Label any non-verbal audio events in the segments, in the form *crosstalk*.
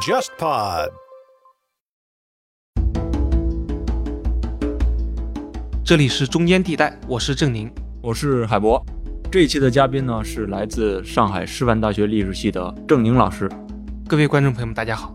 JustPod。这里是中间地带，我是郑宁。我是海博。这一期的嘉宾呢是来自上海师范大学历史系的郑宁老师。各位观众朋友们，大家好。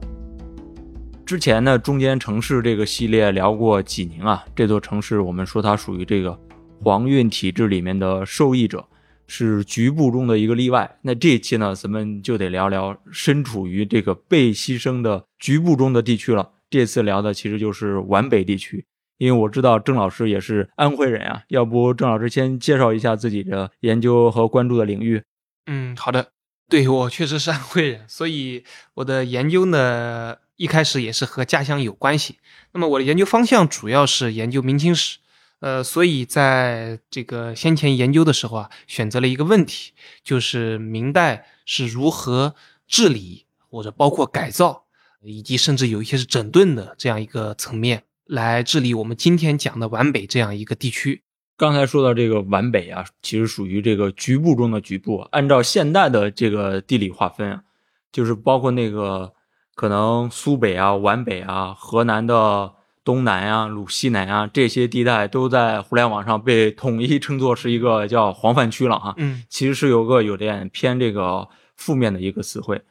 之前呢，中间城市这个系列聊过济宁啊，这座城市我们说它属于这个黄运体制里面的受益者，是局部中的一个例外。那这一期呢，咱们就得聊聊身处于这个被牺牲的局部中的地区了。这次聊的其实就是皖北地区，因为我知道郑老师也是安徽人啊，要不郑老师先介绍一下自己的研究和关注的领域？嗯，好的。对我确实是安徽人，所以我的研究呢。一开始也是和家乡有关系。那么我的研究方向主要是研究明清史，呃，所以在这个先前研究的时候啊，选择了一个问题，就是明代是如何治理或者包括改造，以及甚至有一些是整顿的这样一个层面来治理我们今天讲的皖北这样一个地区。刚才说到这个皖北啊，其实属于这个局部中的局部。按照现代的这个地理划分啊，就是包括那个。可能苏北啊、皖北啊、河南的东南啊、鲁西南啊这些地带都在互联网上被统一称作是一个叫黄泛区了哈。嗯，其实是有个有点偏这个负面的一个词汇。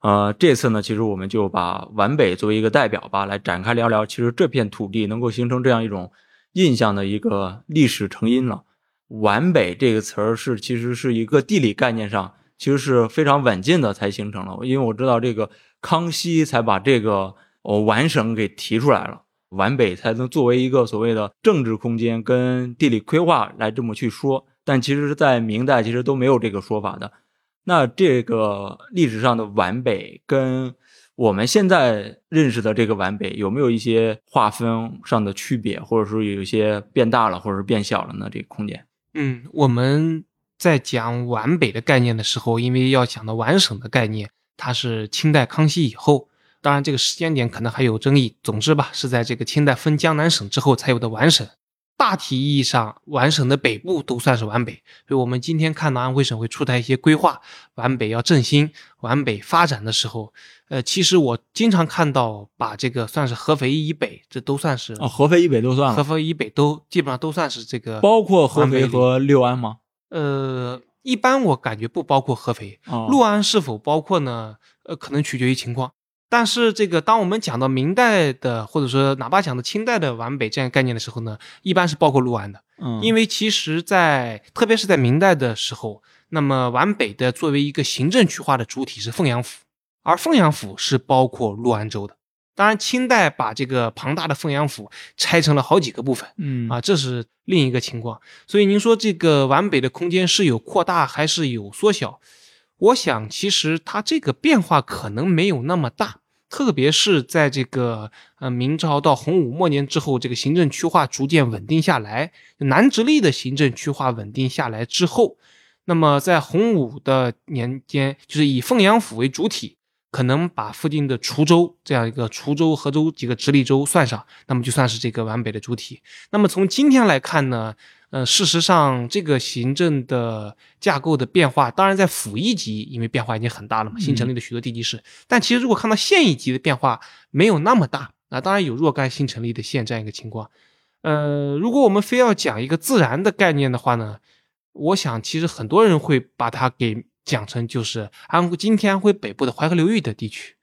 呃，这次呢，其实我们就把皖北作为一个代表吧，来展开聊聊，其实这片土地能够形成这样一种印象的一个历史成因了。皖北这个词儿是其实是一个地理概念上其实是非常稳健的才形成了，因为我知道这个。康熙才把这个哦皖省给提出来了，皖北才能作为一个所谓的政治空间跟地理规划来这么去说。但其实，在明代其实都没有这个说法的。那这个历史上的皖北跟我们现在认识的这个皖北有没有一些划分上的区别，或者说有一些变大了，或者是变小了呢？这个空间？嗯，我们在讲皖北的概念的时候，因为要讲到皖省的概念。它是清代康熙以后，当然这个时间点可能还有争议。总之吧，是在这个清代分江南省之后才有的皖省。大体意义上，皖省的北部都算是皖北。所以我们今天看到安徽省会出台一些规划，皖北要振兴、皖北发展的时候，呃，其实我经常看到把这个算是合肥以北，这都算是哦，合肥以北都算了，合肥以北都基本上都算是这个，包括合肥和六安吗？呃。一般我感觉不包括合肥，六安是否包括呢？呃，可能取决于情况。但是这个，当我们讲到明代的，或者说哪怕讲到清代的皖北这样概念的时候呢，一般是包括六安的。嗯，因为其实，在特别是在明代的时候，那么皖北的作为一个行政区划的主体是凤阳府，而凤阳府是包括六安州的。当然，清代把这个庞大的凤阳府拆成了好几个部分，嗯啊，这是另一个情况。所以您说这个皖北的空间是有扩大还是有缩小？我想其实它这个变化可能没有那么大，特别是在这个呃明朝到洪武末年之后，这个行政区划逐渐稳定下来，南直隶的行政区划稳定下来之后，那么在洪武的年间，就是以凤阳府为主体。可能把附近的滁州这样一个滁州、河州几个直隶州算上，那么就算是这个皖北的主体。那么从今天来看呢，呃，事实上这个行政的架构的变化，当然在府一级，因为变化已经很大了嘛，新成立的许多地级市。但其实如果看到县一级的变化，没有那么大啊。当然有若干新成立的县这样一个情况。呃，如果我们非要讲一个自然的概念的话呢，我想其实很多人会把它给。讲成就是安徽今天安徽北部的淮河流域的地区，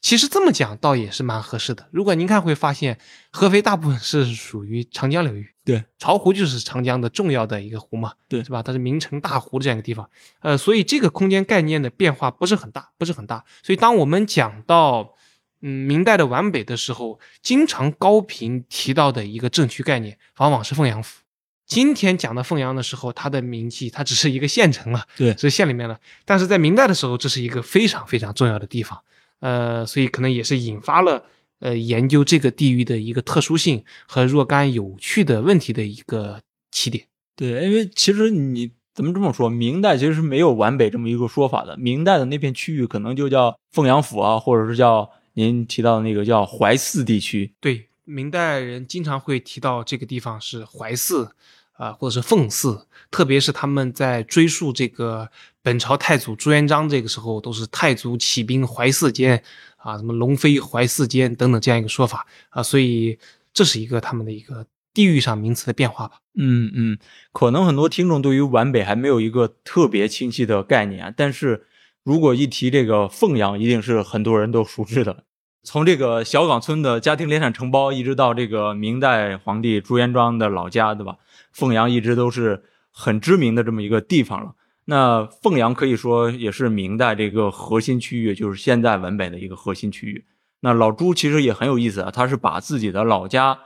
其实这么讲倒也是蛮合适的。如果您看会发现，合肥大部分是属于长江流域，对，巢湖就是长江的重要的一个湖嘛，对，是吧？它是名城大湖这样一个地方，呃，所以这个空间概念的变化不是很大，不是很大。所以当我们讲到嗯明代的皖北的时候，经常高频提到的一个政区概念，往往是凤阳府。今天讲到凤阳的时候，它的名气它只是一个县城了，对，是县里面了。但是在明代的时候，这是一个非常非常重要的地方，呃，所以可能也是引发了呃研究这个地域的一个特殊性和若干有趣的问题的一个起点。对，因为其实你怎么这么说，明代其实是没有皖北这么一个说法的。明代的那片区域可能就叫凤阳府啊，或者是叫您提到的那个叫淮泗地区。对，明代人经常会提到这个地方是淮泗。啊，或者是奉祀，特别是他们在追溯这个本朝太祖朱元璋这个时候都是太祖起兵怀四监啊，什么龙飞怀四监等等这样一个说法啊，所以这是一个他们的一个地域上名词的变化吧。嗯嗯，可能很多听众对于皖北还没有一个特别清晰的概念，但是如果一提这个凤阳，一定是很多人都熟知的。从这个小岗村的家庭联产承包，一直到这个明代皇帝朱元璋的老家，对吧？凤阳一直都是很知名的这么一个地方了。那凤阳可以说也是明代这个核心区域，就是现在皖北的一个核心区域。那老朱其实也很有意思啊，他是把自己的老家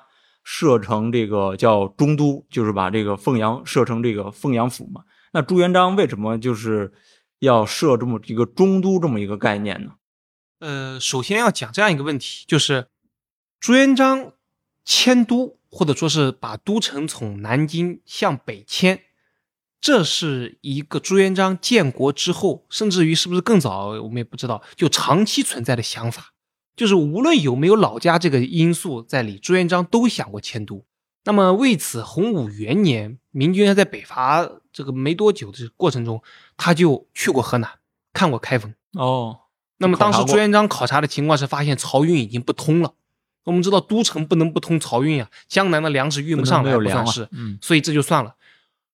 设成这个叫中都，就是把这个凤阳设成这个凤阳府嘛。那朱元璋为什么就是要设这么一个中都这么一个概念呢？呃，首先要讲这样一个问题，就是朱元璋迁都，或者说是把都城从南京向北迁，这是一个朱元璋建国之后，甚至于是不是更早，我们也不知道，就长期存在的想法，就是无论有没有老家这个因素在里，朱元璋都想过迁都。那么为此，洪武元年，明军在北伐这个没多久的过程中，他就去过河南，看过开封。哦。那么当时朱元璋考察的情况是发现漕运已经不通了。我们知道都城不能不通漕运啊，江南的粮食运不上来，不算是，嗯，所以这就算了。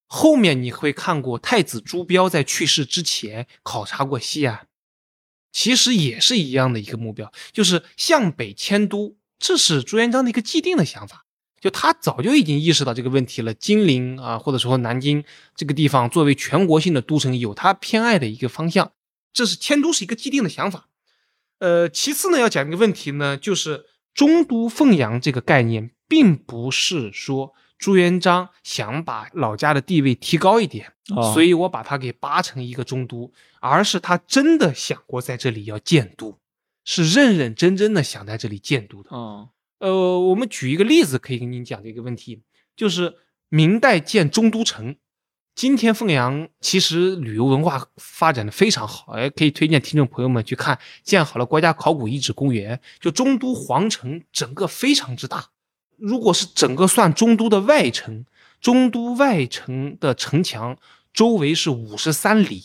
后面你会看过太子朱标在去世之前考察过西安，其实也是一样的一个目标，就是向北迁都，这是朱元璋的一个既定的想法，就他早就已经意识到这个问题了。金陵啊，或者说南京这个地方作为全国性的都城，有他偏爱的一个方向。这是迁都是一个既定的想法，呃，其次呢，要讲一个问题呢，就是中都凤阳这个概念，并不是说朱元璋想把老家的地位提高一点，所以我把它给扒成一个中都，而是他真的想过在这里要建都，是认认真真的想在这里建都的。哦，呃，我们举一个例子可以跟您讲这个问题，就是明代建中都城。今天凤阳其实旅游文化发展的非常好，哎，可以推荐听众朋友们去看建好了国家考古遗址公园，就中都皇城整个非常之大。如果是整个算中都的外城，中都外城的城墙周围是五十三里。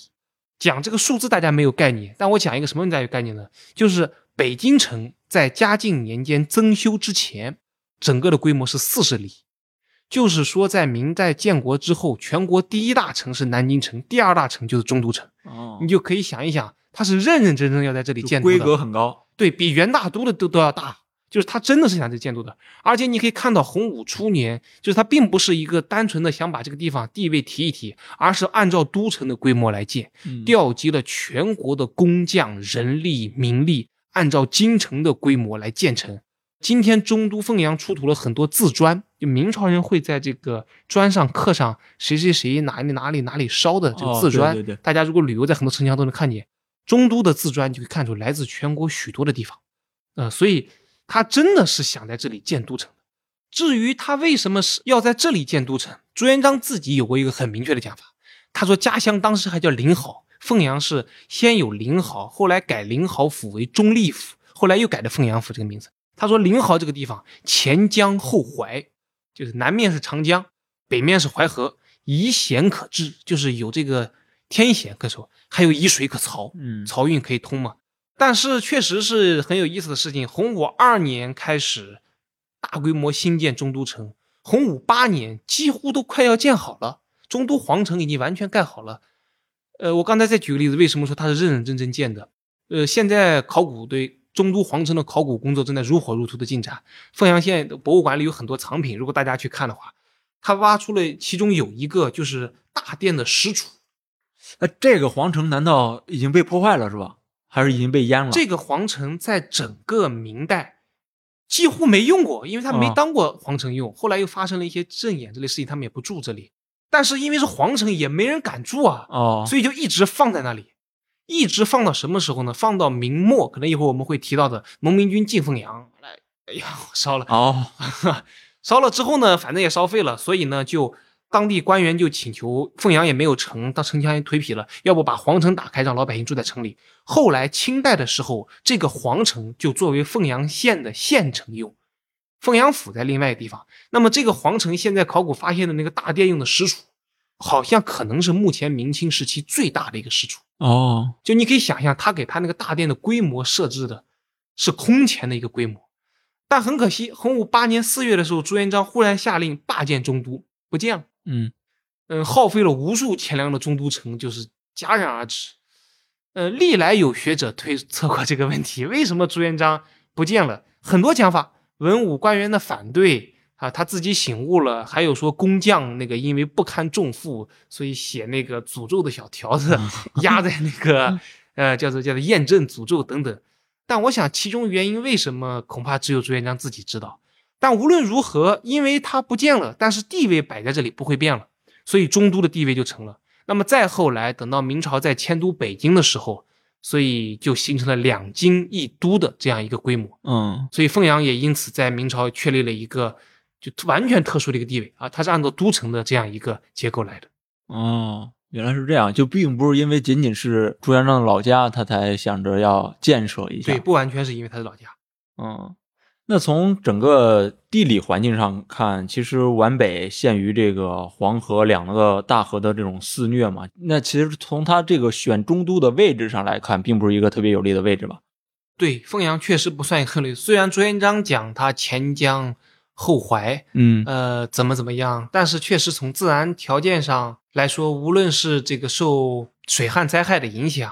讲这个数字大家没有概念，但我讲一个什么大家有概念呢？就是北京城在嘉靖年间增修之前，整个的规模是四十里。就是说，在明代建国之后，全国第一大城是南京城，第二大城就是中都城。哦，你就可以想一想，他是认认真真要在这里建的，规格很高，对比元大都的都都要大。就是他真的是想这建都的，而且你可以看到洪武初年，就是他并不是一个单纯的想把这个地方地位提一提，而是按照都城的规模来建，调集了全国的工匠、人力、民力，按照京城的规模来建成。今天中都凤阳出土了很多字砖，就明朝人会在这个砖上刻上谁谁谁哪里哪里哪里烧的这个字砖。对对对。大家如果旅游在很多城墙都能看见，中都的字砖就可以看出来自全国许多的地方。呃，所以他真的是想在这里建都城的。至于他为什么是要在这里建都城，朱元璋自己有过一个很明确的讲法。他说家乡当时还叫临濠，凤阳是先有临濠，后来改临濠府为中立府，后来又改的凤阳府这个名字。他说：“临濠这个地方前江后淮，就是南面是长江，北面是淮河，以险可治，就是有这个天险可守，还有以水可漕，嗯，漕运可以通嘛。但是确实是很有意思的事情。洪武二年开始大规模兴建中都城，洪武八年几乎都快要建好了，中都皇城已经完全盖好了。呃，我刚才再举个例子，为什么说它是认认真真建的？呃，现在考古队。”中都皇城的考古工作正在如火如荼的进展。凤阳县的博物馆里有很多藏品，如果大家去看的话，他挖出了其中有一个就是大殿的石柱。呃这个皇城难道已经被破坏了是吧？还是已经被淹了？这个皇城在整个明代几乎没用过，因为他没当过皇城用。后来又发生了一些阵眼这类事情，他们也不住这里。但是因为是皇城，也没人敢住啊，哦，所以就一直放在那里。一直放到什么时候呢？放到明末，可能一会儿我们会提到的农民军进凤阳来，哎呀，烧了哦，*laughs* 烧了之后呢，反正也烧废了，所以呢，就当地官员就请求凤阳也没有城，当城墙也颓圮了，要不把皇城打开，让老百姓住在城里。后来清代的时候，这个皇城就作为凤阳县的县城用，凤阳府在另外一个地方。那么这个皇城现在考古发现的那个大殿用的石柱。好像可能是目前明清时期最大的一个师出。哦，就你可以想象，他给他那个大殿的规模设置的是空前的一个规模，但很可惜，洪武八年四月的时候，朱元璋忽然下令罢建中都，不见了。嗯嗯，耗费了无数钱粮的中都城就是戛然而止。呃，历来有学者推测过这个问题，为什么朱元璋不见了？很多讲法，文武官员的反对啊，他自己醒悟了，还有说工匠那个因为不堪重负，所以写那个诅咒的小条子压在那个 *laughs* 呃叫做叫做验证诅咒等等。但我想其中原因为什么，恐怕只有朱元璋自己知道。但无论如何，因为他不见了，但是地位摆在这里不会变了，所以中都的地位就成了。那么再后来，等到明朝在迁都北京的时候，所以就形成了两京一都的这样一个规模。嗯所以凤阳也因此在明朝确立了一个就完全特殊的一个地位啊，它是按照都城的这样一个结构来的。哦，原来是这样，就并不是因为仅仅是朱元璋的老家，他才想着要建设一下。对，不完全是因为他的老家。嗯，那从整个地理环境上看，其实皖北陷于这个黄河两个大河的这种肆虐嘛。那其实从它这个选中都的位置上来看，并不是一个特别有利的位置吧？对，凤阳确实不算一个很累。虽然朱元璋讲他前江后淮，嗯呃，怎么怎么样，但是确实从自然条件上来说，无论是这个受水旱灾害的影响，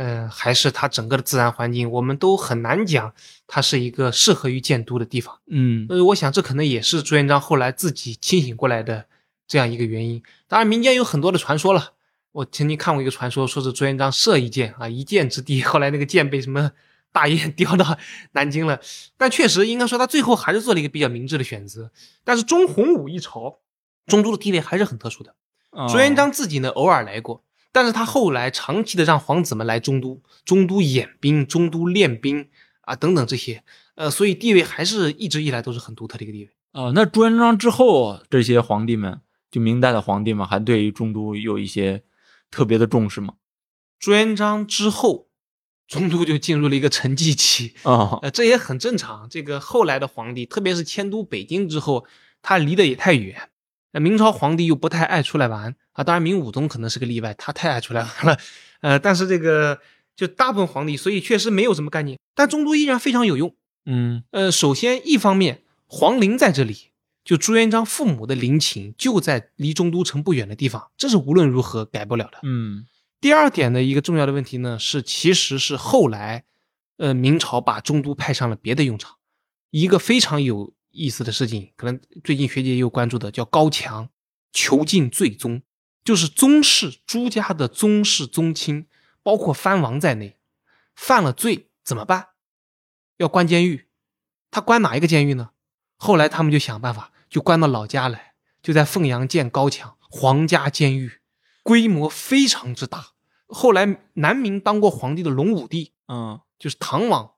呃，还是它整个的自然环境，我们都很难讲它是一个适合于建都的地方。嗯呃，我想这可能也是朱元璋后来自己清醒过来的这样一个原因。当然，民间有很多的传说了。我曾经看过一个传说，说是朱元璋射一箭啊，一箭之地，后来那个箭被什么 *laughs* 大雁 *laughs* 叼到南京了。但确实应该说，他最后还是做了一个比较明智的选择。但是中洪武一朝，中都的地位还是很特殊的。哦朱元璋自己呢，偶尔来过，但是他后来长期的让皇子们来中都，中都演兵、中都练兵啊等等这些，呃，所以地位还是一直以来都是很独特的一个地位。啊，那朱元璋之后，这些皇帝们，就明代的皇帝们，还对于中都有一些特别的重视吗？朱元璋之后，中都就进入了一个沉寂期，啊，呃，这也很正常。这个后来的皇帝，特别是迁都北京之后，他离得也太远。那明朝皇帝又不太爱出来玩啊，当然明武宗可能是个例外，他太爱出来玩了。呃，但是这个就大部分皇帝，所以确实没有什么概念。但中都依然非常有用。嗯呃，首先一方面，皇陵在这里，就朱元璋父母的陵寝就在离中都城不远的地方，这是无论如何改不了的。嗯第二点的一个重要的问题呢，是其实是后来，呃，明朝把中都派上了别的用场。一个非常有意思的事情，可能最近学姐也有关注的，叫高墙囚禁最宗，就是宗室朱家的宗室宗亲，包括藩王在内，犯了罪怎么办？要关监狱。他关哪一个监狱呢？后来他们就想办法，就关到老家来，就在凤阳建高墙皇家监狱。规模非常之大。后来南明当过皇帝的隆武帝，嗯，就是唐王，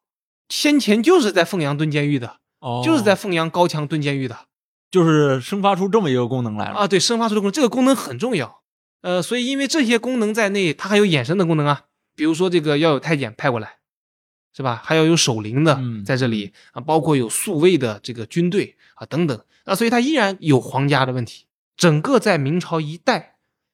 先前就是在凤阳蹲监狱的，哦，就是在凤阳高墙蹲监狱的就是生发出这么一个功能来了。啊。对，生发出的功能，这个功能很重要。呃，所以因为这些功能在内，它还有衍生的功能啊，比如说这个要有太监派过来，是吧？还要有守灵的嗯在这里啊，包括有宿卫的这个军队啊等等啊，所以它依然有皇家的问题。整个在明朝一代。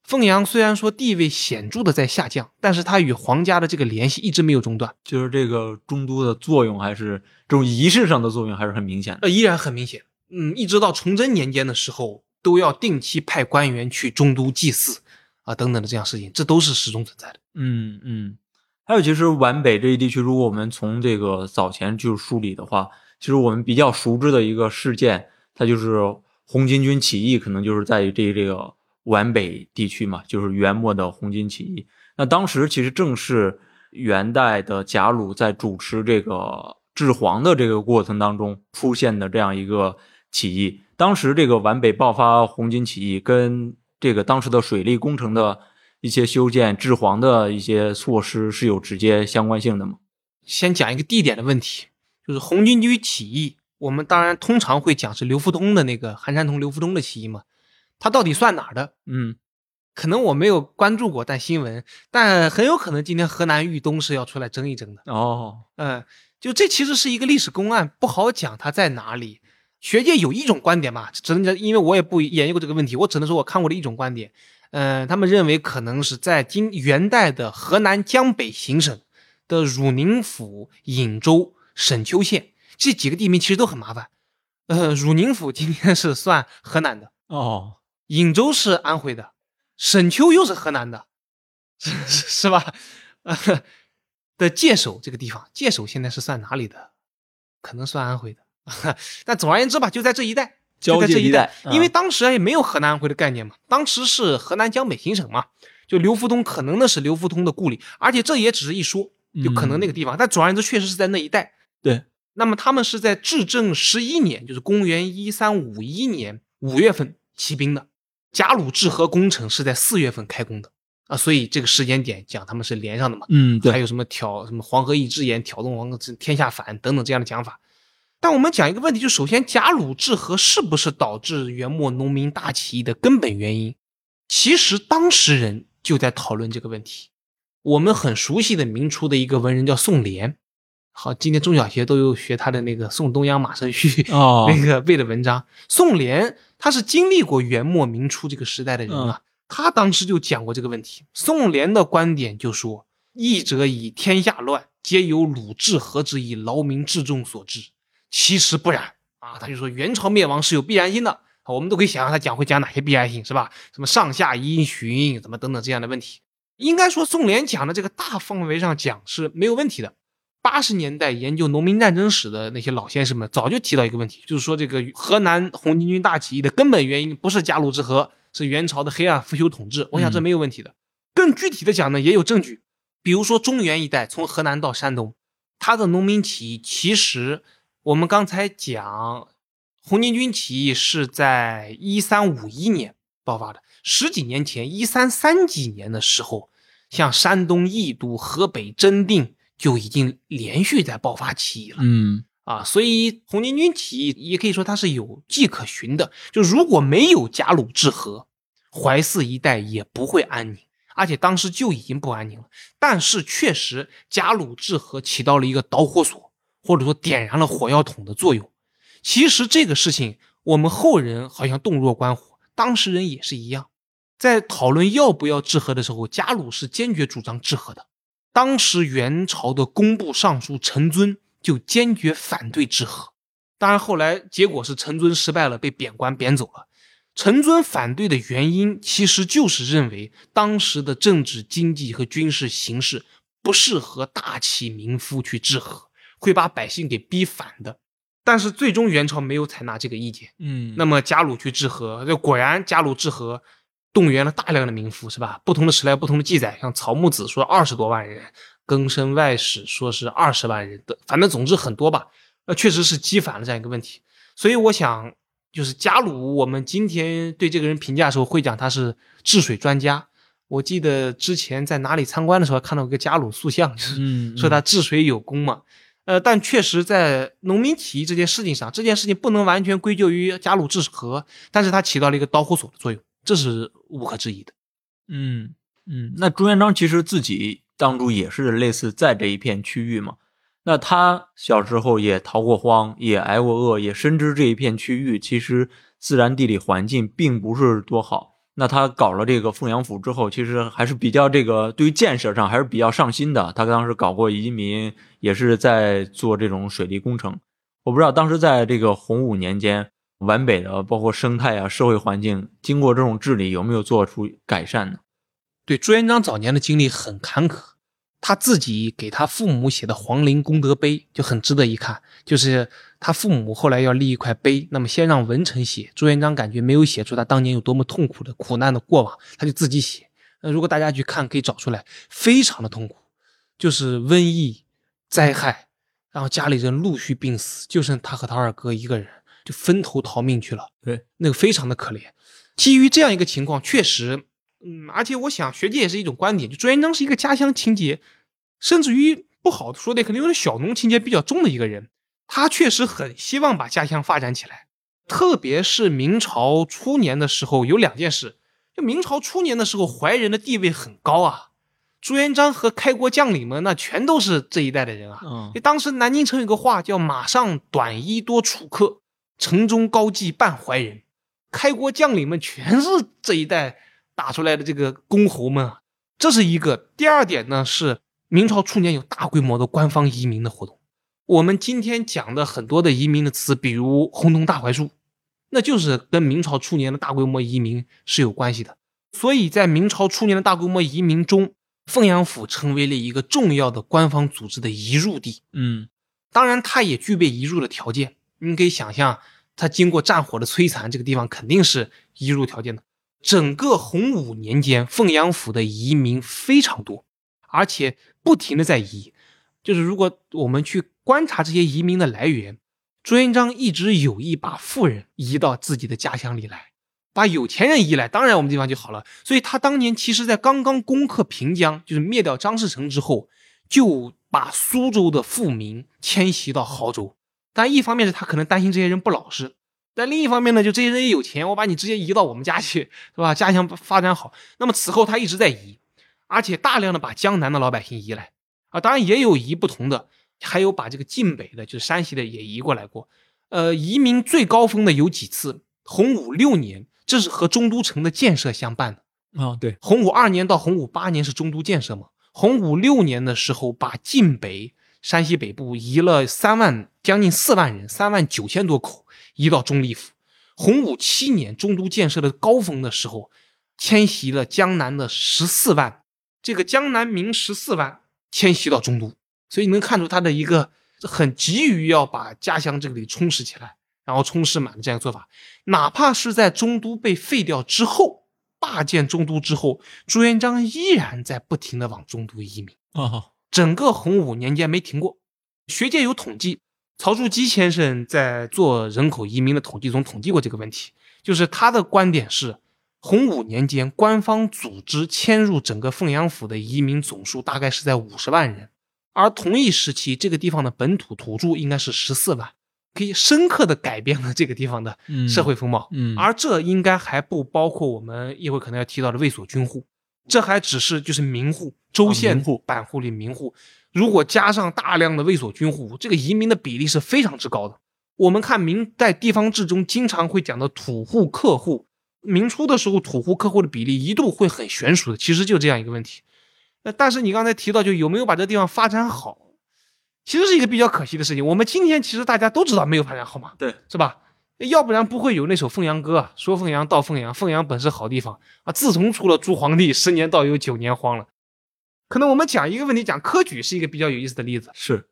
凤阳虽然说地位显著的在下降，但是它与皇家的这个联系一直没有中断，就是这个中都的作用，还是这种仪式上的作用，还是很明显的。呃，依然很明显。嗯，一直到崇祯年间的时候，都要定期派官员去中都祭祀啊等等的这样事情，这都是始终存在的。嗯嗯，还有其实皖北这一地区，如果我们从这个早前就梳理的话，其实我们比较熟知的一个事件，它就是红巾军起义，可能就是在于这这个。皖北地区嘛，就是元末的红巾起义。那当时其实正是元代的贾鲁在主持这个治皇的这个过程当中出现的这样一个起义。当时这个皖北爆发红巾起义，跟这个当时的水利工程的一些修建、治皇的一些措施是有直接相关性的吗？先讲一个地点的问题，就是红巾军起义，我们当然通常会讲是刘福通的那个韩山童、刘福通的起义嘛。他到底算哪儿的？嗯，可能我没有关注过，但新闻，但很有可能今天河南豫东是要出来争一争的。哦，嗯，就这其实是一个历史公案，不好讲它在哪里。学界有一种观点嘛，只能讲，因为我也不研究过这个问题，我只能说我看过的一种观点。呃，他们认为可能是在今元代的河南江北行省的汝宁府、颍州、沈丘县这几个地名，其实都很麻烦。呃，汝宁府今天是算河南的哦，颍州是安徽的，沈丘又是河南的，是 *laughs* 是吧？呃 *laughs* 的界首这个地方，界首现在是算哪里的？可能算安徽的。*laughs* 但总而言之吧，就在这一带，就交在这一带带，因为嗯当时也没有河南安徽的概念嘛，当时是河南江北行省嘛，就刘福通可能那是刘福通的故里，而且这也只是一说，就可能那个地方，但总而言之，确实是在那一带。对，那么他们是在至正十一年，就是公元一三五一年五月份起兵的，贾鲁治河工程是在四月份开工的啊，所以这个时间点讲他们是连上的嘛。嗯，对，还有什么挑什么黄河一只眼挑动王天下反等等这样的讲法。但我们讲一个问题，就首先贾鲁治河是不是导致元末农民大起义的根本原因？其实当时人就在讨论这个问题。我们很熟悉的明初的一个文人叫宋濂，好，今天中小学都有学他的那个《宋东阳马生序》哦 *laughs* 那个背的文章。宋濂他是经历过元末明初这个时代的人啊，他当时就讲过这个问题。宋濂的观点就说：“义者以天下乱，皆由鲁智和之以劳民治众所致。其实不然啊！”他就说元朝灭亡是有必然性的。啊我们都可以想象他讲会讲哪些必然性，是吧？什么上下因循，怎么等等这样的问题。应该说，宋濂讲的这个大范围上讲是没有问题的。八十年代研究农民战争史的那些老先生们早就提到一个问题，就是说这个河南红巾军大起义的根本原因不是贾鲁之河，是元朝的黑暗腐朽统治。我想这没有问题的。更具体的讲呢，也有证据，比如说中原一带，从河南到山东，它的农民起义，其实我们刚才讲红巾军起义是在一三五一年爆发的，十几年前一三三几年的时候，像山东益都、河北真定就已经连续在爆发起义了。嗯啊，所以红巾军起义也可以说它是有迹可循的。就如果没有贾鲁治河，淮泗一带也不会安宁，而且当时就已经不安宁了。但是确实，贾鲁治河起到了一个导火索，或者说点燃了火药桶的作用。其实这个事情，我们后人好像洞若观火，当事人也是一样，在讨论要不要治河的时候，贾鲁是坚决主张治河的。当时元朝的工部尚书陈遵就坚决反对治河，当然后来结果是陈遵失败了，被贬官贬走了。陈遵反对的原因其实就是认为当时的政治、经济和军事形势不适合大起民夫去治河，会把百姓给逼反的。但是最终元朝没有采纳这个意见，嗯那么贾鲁去治河，这果然贾鲁治河动员了大量的民夫，是吧？不同的时代不同的记载，像曹木子说二十多万人，更生外史说是二十万人的，反正总之很多吧。呃，确实是激反了这样一个问题。所以我想，就是贾鲁，我们今天对这个人评价的时候会讲他是治水专家。我记得之前在哪里参观的时候看到一个贾鲁塑像，就是嗯说他治水有功嘛。呃，但确实在农民起义这件事情上，这件事情不能完全归咎于贾鲁治河，但是它起到了一个导火索的作用，这是无可置疑的。嗯嗯，那朱元璋其实自己当初也是类似在这一片区域嘛。那他小时候也逃过荒，也挨过饿，也深知这一片区域其实自然地理环境并不是多好。那他搞了这个凤阳府之后，其实还是比较这个对于建设上还是比较上心的。他当时搞过移民，也是在做这种水利工程。我不知道当时在这个洪武年间，皖北的包括生态啊、社会环境，经过这种治理，有没有做出改善呢？对朱元璋早年的经历很坎坷，他自己给他父母写的《皇陵功德碑》就很值得一看。就是他父母后来要立一块碑，那么先让文臣写，朱元璋感觉没有写出他当年有多么痛苦的苦难的过往，他就自己写。呃，如果大家去看，可以找出来，非常的痛苦，就是瘟疫、灾害，然后家里人陆续病死，就剩他和他二哥一个人，就分头逃命去了。对，那个非常的可怜。基于这样一个情况，确实，嗯，而且我想学界也是一种观点，就朱元璋是一个家乡情节，甚至于不好的说的，可能有点小农情节比较重的一个人。他确实很希望把家乡发展起来，特别是明朝初年的时候，有两件事。就明朝初年的时候，怀仁的地位很高啊，朱元璋和开国将领们那全都是这一代的人啊。嗯就当时南京城有个话叫“马上短衣多楚客，城中高妓半怀人”，开国将领们全是这一代打出来的这个公侯们啊，这是一个。第二点呢是明朝初年有大规模的官方移民的活动。我们今天讲的很多的移民的词，比如洪洞大槐树，那就是跟明朝初年的大规模移民是有关系的。所以在明朝初年的大规模移民中，凤阳府成为了一个重要的官方组织的移入地。嗯，当然，它也具备移入的条件。你可以想象，它经过战火的摧残，这个地方肯定是移入条件的。整个洪武年间，凤阳府的移民非常多，而且不停的在移。就是如果我们去观察这些移民的来源，朱元璋一直有意把富人移到自己的家乡里来，把有钱人移来，当然我们地方就好了。所以他当年其实在刚刚攻克平江，就是灭掉张士诚之后，就把苏州的富民迁徙到亳州。但一方面是他可能担心这些人不老实，但另一方面呢，就这些人也有钱，我把你直接移到我们家去，是吧？家乡发展好。那么此后他一直在移，而且大量的把江南的老百姓移来。啊，当然也有移不同的，还有把这个晋北的，就是山西的也移过来过。呃，移民最高峰的有几次，洪武六年，这是和中都城的建设相伴的啊。对，洪武二年到洪武八年是中都建设嘛。洪武六年的时候，把晋北、山西北部移了三万，将近四万人，三万九千多口移到中立府。洪武七年，中都建设的高峰的时候，迁徙了江南的十四万，这个江南民十四万。迁徙到中都，所以你能看出他的一个很急于要把家乡这里充实起来，然后充实满的这样一个做法。哪怕是在中都被废掉之后，大建中都之后，朱元璋依然在不停的往中都移民啊，整个洪武年间没停过。学界有统计，曹树基先生在做人口移民的统计中统计过这个问题，就是他的观点是。洪武年间，官方组织迁入整个凤阳府的移民总数大概是在五十万人，而同一时期，这个地方的本土土著应该是十四万，可以深刻的改变了这个地方的社会风貌。嗯，而这应该还不包括我们一会儿可能要提到的卫所军户，这还只是就是民户、州县户、版户里民户。如果加上大量的卫所军户，这个移民的比例是非常之高的。我们看明代地方志中经常会讲的土户、客户。明初的时候，土户客户的比例一度会很悬殊的，其实就这样一个问题。那但是你刚才提到，就有没有把这地方发展好，其实是一个比较可惜的事情。我们今天其实大家都知道没有发展好嘛，对，是吧？要不然不会有那首《凤阳歌》啊，说凤阳到凤阳，凤阳本是好地方啊，自从出了朱皇帝，十年倒有九年荒了。可能我们讲一个问题，讲科举是一个比较有意思的例子，是。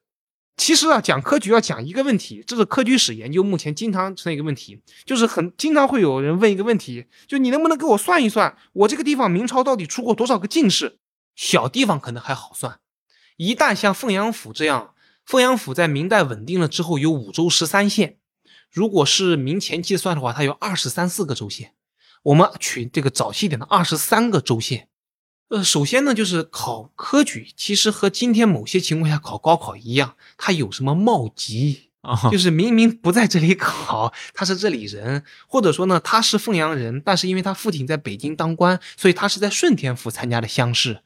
其实啊，讲科举要讲一个问题，这是科举史研究目前经常存在一个问题，就是很经常会有人问一个问题，就你能不能给我算一算，我这个地方明朝到底出过多少个进士？小地方可能还好算，一旦像凤阳府这样，凤阳府在明代稳定了之后有五州十三县，如果是明前期算的话，它有二十三四个州县，我们取这个早期点的二十三个州县。呃，首先呢，就是考科举，其实和今天某些情况下考高考一样，它有什么冒籍啊？就是明明不在这里考，他是这里人，或者说呢，他是凤阳人，但是因为他父亲在北京当官，所以他是在顺天府参加的乡试。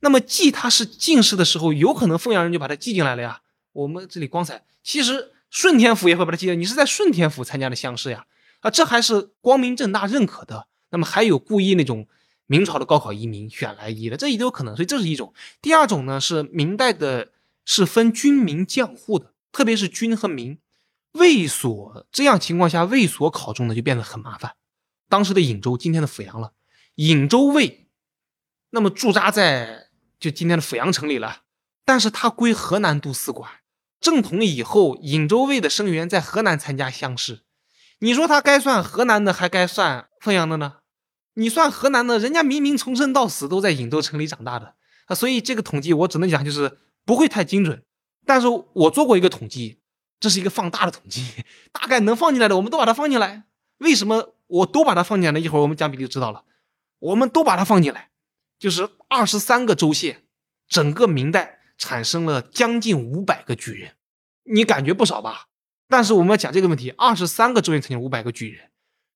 那么记他是进士的时候，有可能凤阳人就把他记进来了呀。我们这里光彩，其实顺天府也会把他记进来，你是在顺天府参加的乡试呀，啊，这还是光明正大认可的。那么还有故意那种。明朝的高考移民选来移的，这也有可能，所以这是一种。第二种呢，是明代的，是分军民将户的，特别是军和民。卫所这样情况下，卫所考中呢就变得很麻烦。当时的颍州，今天的阜阳了，颍州卫，那么驻扎在就今天的阜阳城里了，但是他归河南都司管。正统以后，颍州卫的生源在河南参加乡试，你说他该算河南的，还该算凤阳的呢？你算河南的，人家明明从生到死都在颍州城里长大的啊，所以这个统计我只能讲就是不会太精准。但是我做过一个统计，这是一个放大的统计，大概能放进来的我们都把它放进来。为什么我都把它放进来呢？一会儿我们讲比例就知道了。我们都把它放进来，就是二十三个州县，整个明代产生了将近五百个举人，你感觉不少吧？但是我们要讲这个问题，二十三个州县产生五百个举人，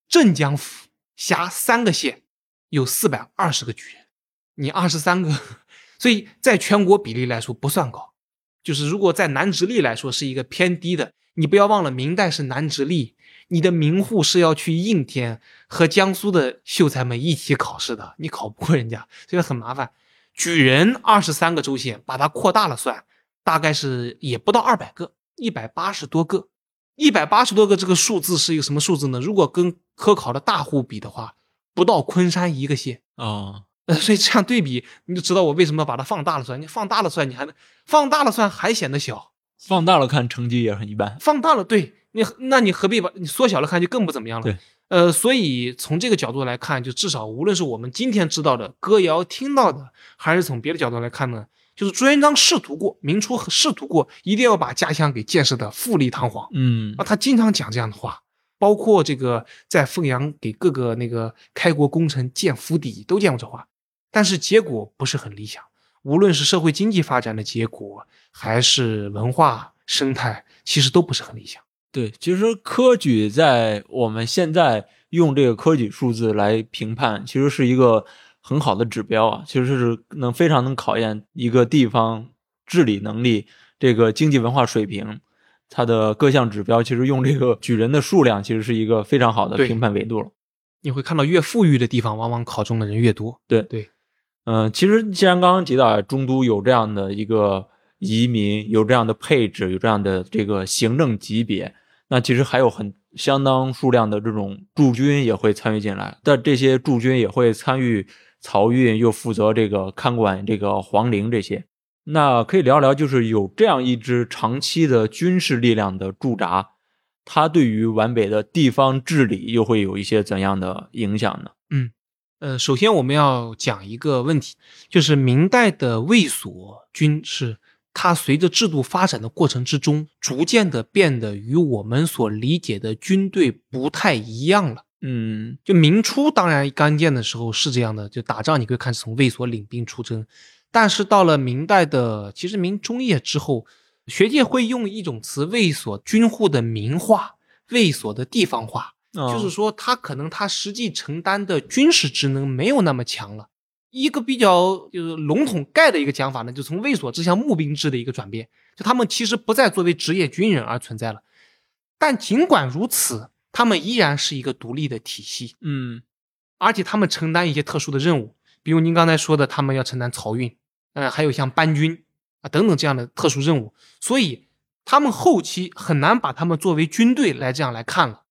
镇江府。辖三个县，有四百二十个举人，你二十三个，*laughs* 所以在全国比例来说不算高。就是如果在南直隶来说是一个偏低的，你不要忘了明代是南直隶，你的民户是要去应天和江苏的秀才们一起考试的，你考不过人家，所以很麻烦。举人二十三个州县，把它扩大了算，大概是也不到二百个，一百八十多个。一百八十多个这个数字是一个什么数字呢？如果跟科考的大户比的话，不到昆山一个县啊。呃，所以这样对比，你就知道我为什么把它放大了算。你放大了算，你还能放大了算还显得小，放大了看成绩也很一般。放大了，对你，那你何必把你缩小了看就更不怎么样了。对，呃，所以从这个角度来看，就至少无论是我们今天知道的歌谣听到的，还是从别的角度来看呢，就是朱元璋试图过，明初试图过，一定要把家乡给建设的富丽堂皇。嗯，啊，他经常讲这样的话，包括这个在凤阳给各个那个开国功臣建府邸，都见过这话。但是结果不是很理想，无论是社会经济发展的结果，还是文化生态，其实都不是很理想。对，其实科举在我们现在用这个科举数字来评判，其实是一个很好的指标啊，其实是能非常能考验一个地方治理能力、这个经济文化水平，它的各项指标，其实用这个 *laughs* 举人的数量，其实是一个非常好的评判维度了。你会看到越富裕的地方，往往考中的人越多。对对。嗯，其实既然刚刚提到中都有这样的一个移民，有这样的配置，有这样的这个行政级别，那其实还有很相当数量的这种驻军也会参与进来。但这些驻军也会参与漕运，又负责这个看管这个皇陵这些。那可以聊聊，就是有这样一支长期的军事力量的驻扎，它对于皖北的地方治理又会有一些怎样的影响呢？嗯。呃，首先我们要讲一个问题，就是明代的卫所军是它随着制度发展的过程之中，逐渐的变得与我们所理解的军队不太一样了。嗯，就明初当然刚建的时候是这样的，就打仗你可以看从卫所领兵出征，但是到了明代的其实明中叶之后，学界会用一种词“卫所军户的民化”，卫所的地方化。就是说，他可能他实际承担的军事职能没有那么强了。一个比较就是笼统概的一个讲法呢，就从卫所制向募兵制的一个转变，就他们其实不再作为职业军人而存在了。但尽管如此，他们依然是一个独立的体系。嗯，而且他们承担一些特殊的任务，比如您刚才说的，他们要承担漕运，嗯，还有像搬军啊等等这样的特殊任务。所以他们后期很难把他们作为军队来这样来看了。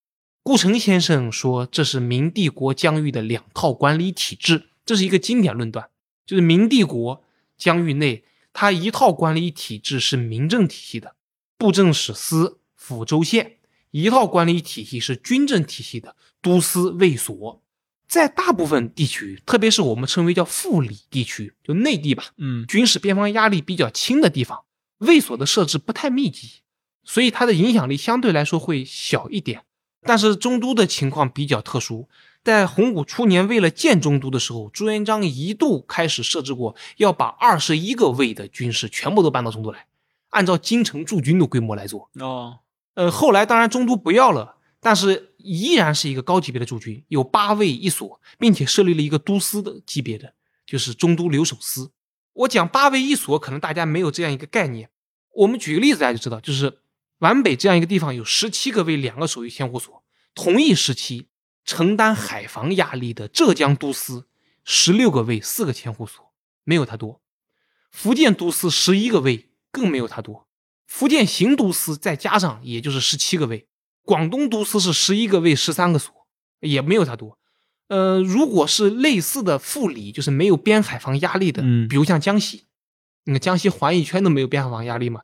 顾城先生说：“这是明帝国疆域的两套管理体制，这是一个经典论断。就是明帝国疆域内，它一套管理体制是民政体系的，布政使司、抚州县；一套管理体系是军政体系的，都司、卫所。在大部分地区，特别是我们称为叫富里地区，就内地吧，嗯，军事边防压力比较轻的地方，卫所的设置不太密集，所以它的影响力相对来说会小一点。”但是中都的情况比较特殊，在洪武初年，为了建中都的时候，朱元璋一度开始设置过，要把二十一个卫的军事全部都搬到中都来，按照京城驻军的规模来做。哦，呃，后来当然中都不要了，但是依然是一个高级别的驻军，有八卫一所，并且设立了一个都司的级别的，就是中都留守司。我讲八卫一所，可能大家没有这样一个概念。我们举个例子，大家就知道，就是。皖北这样一个地方有十七个卫，两个守御千户所。同一时期承担海防压力的浙江都司十六个卫，四个千户所，没有他多。福建都司十一个卫，更没有他多。福建行都司再加上也就是十七个卫。广东都司是十一个卫，十三个所，也没有他多。呃，如果是类似的副理，就是没有边海防压力的，嗯，比如像江西，你看江西环一圈都没有边海防压力嘛。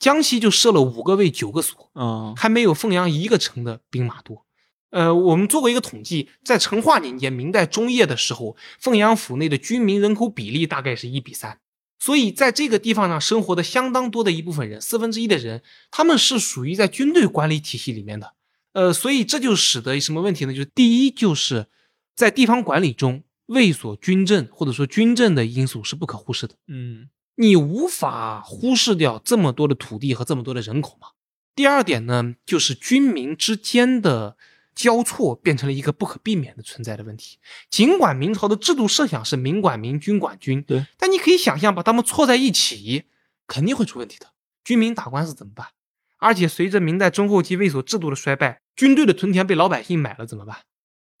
江西就设了五个卫九个所，嗯，还没有凤阳一个城的兵马多。呃，我们做过一个统计，在成化年间，明代中叶的时候，凤阳府内的军民人口比例大概是一比三。所以在这个地方上生活的相当多的一部分人，四分之一的人，他们是属于在军队管理体系里面的。呃，所以这就使得什么问题呢？就是第一，就是在地方管理中，卫所、军政或者说军政的因素是不可忽视的。嗯。你无法忽视掉这么多的土地和这么多的人口嘛？第二点呢，就是军民之间的交错变成了一个不可避免的存在的问题。尽管明朝的制度设想是民管民，军管军，对，但你可以想象，把他们错在一起，肯定会出问题的。军民打官司怎么办？而且随着明代中后期卫所制度的衰败，军队的屯田被老百姓买了怎么办？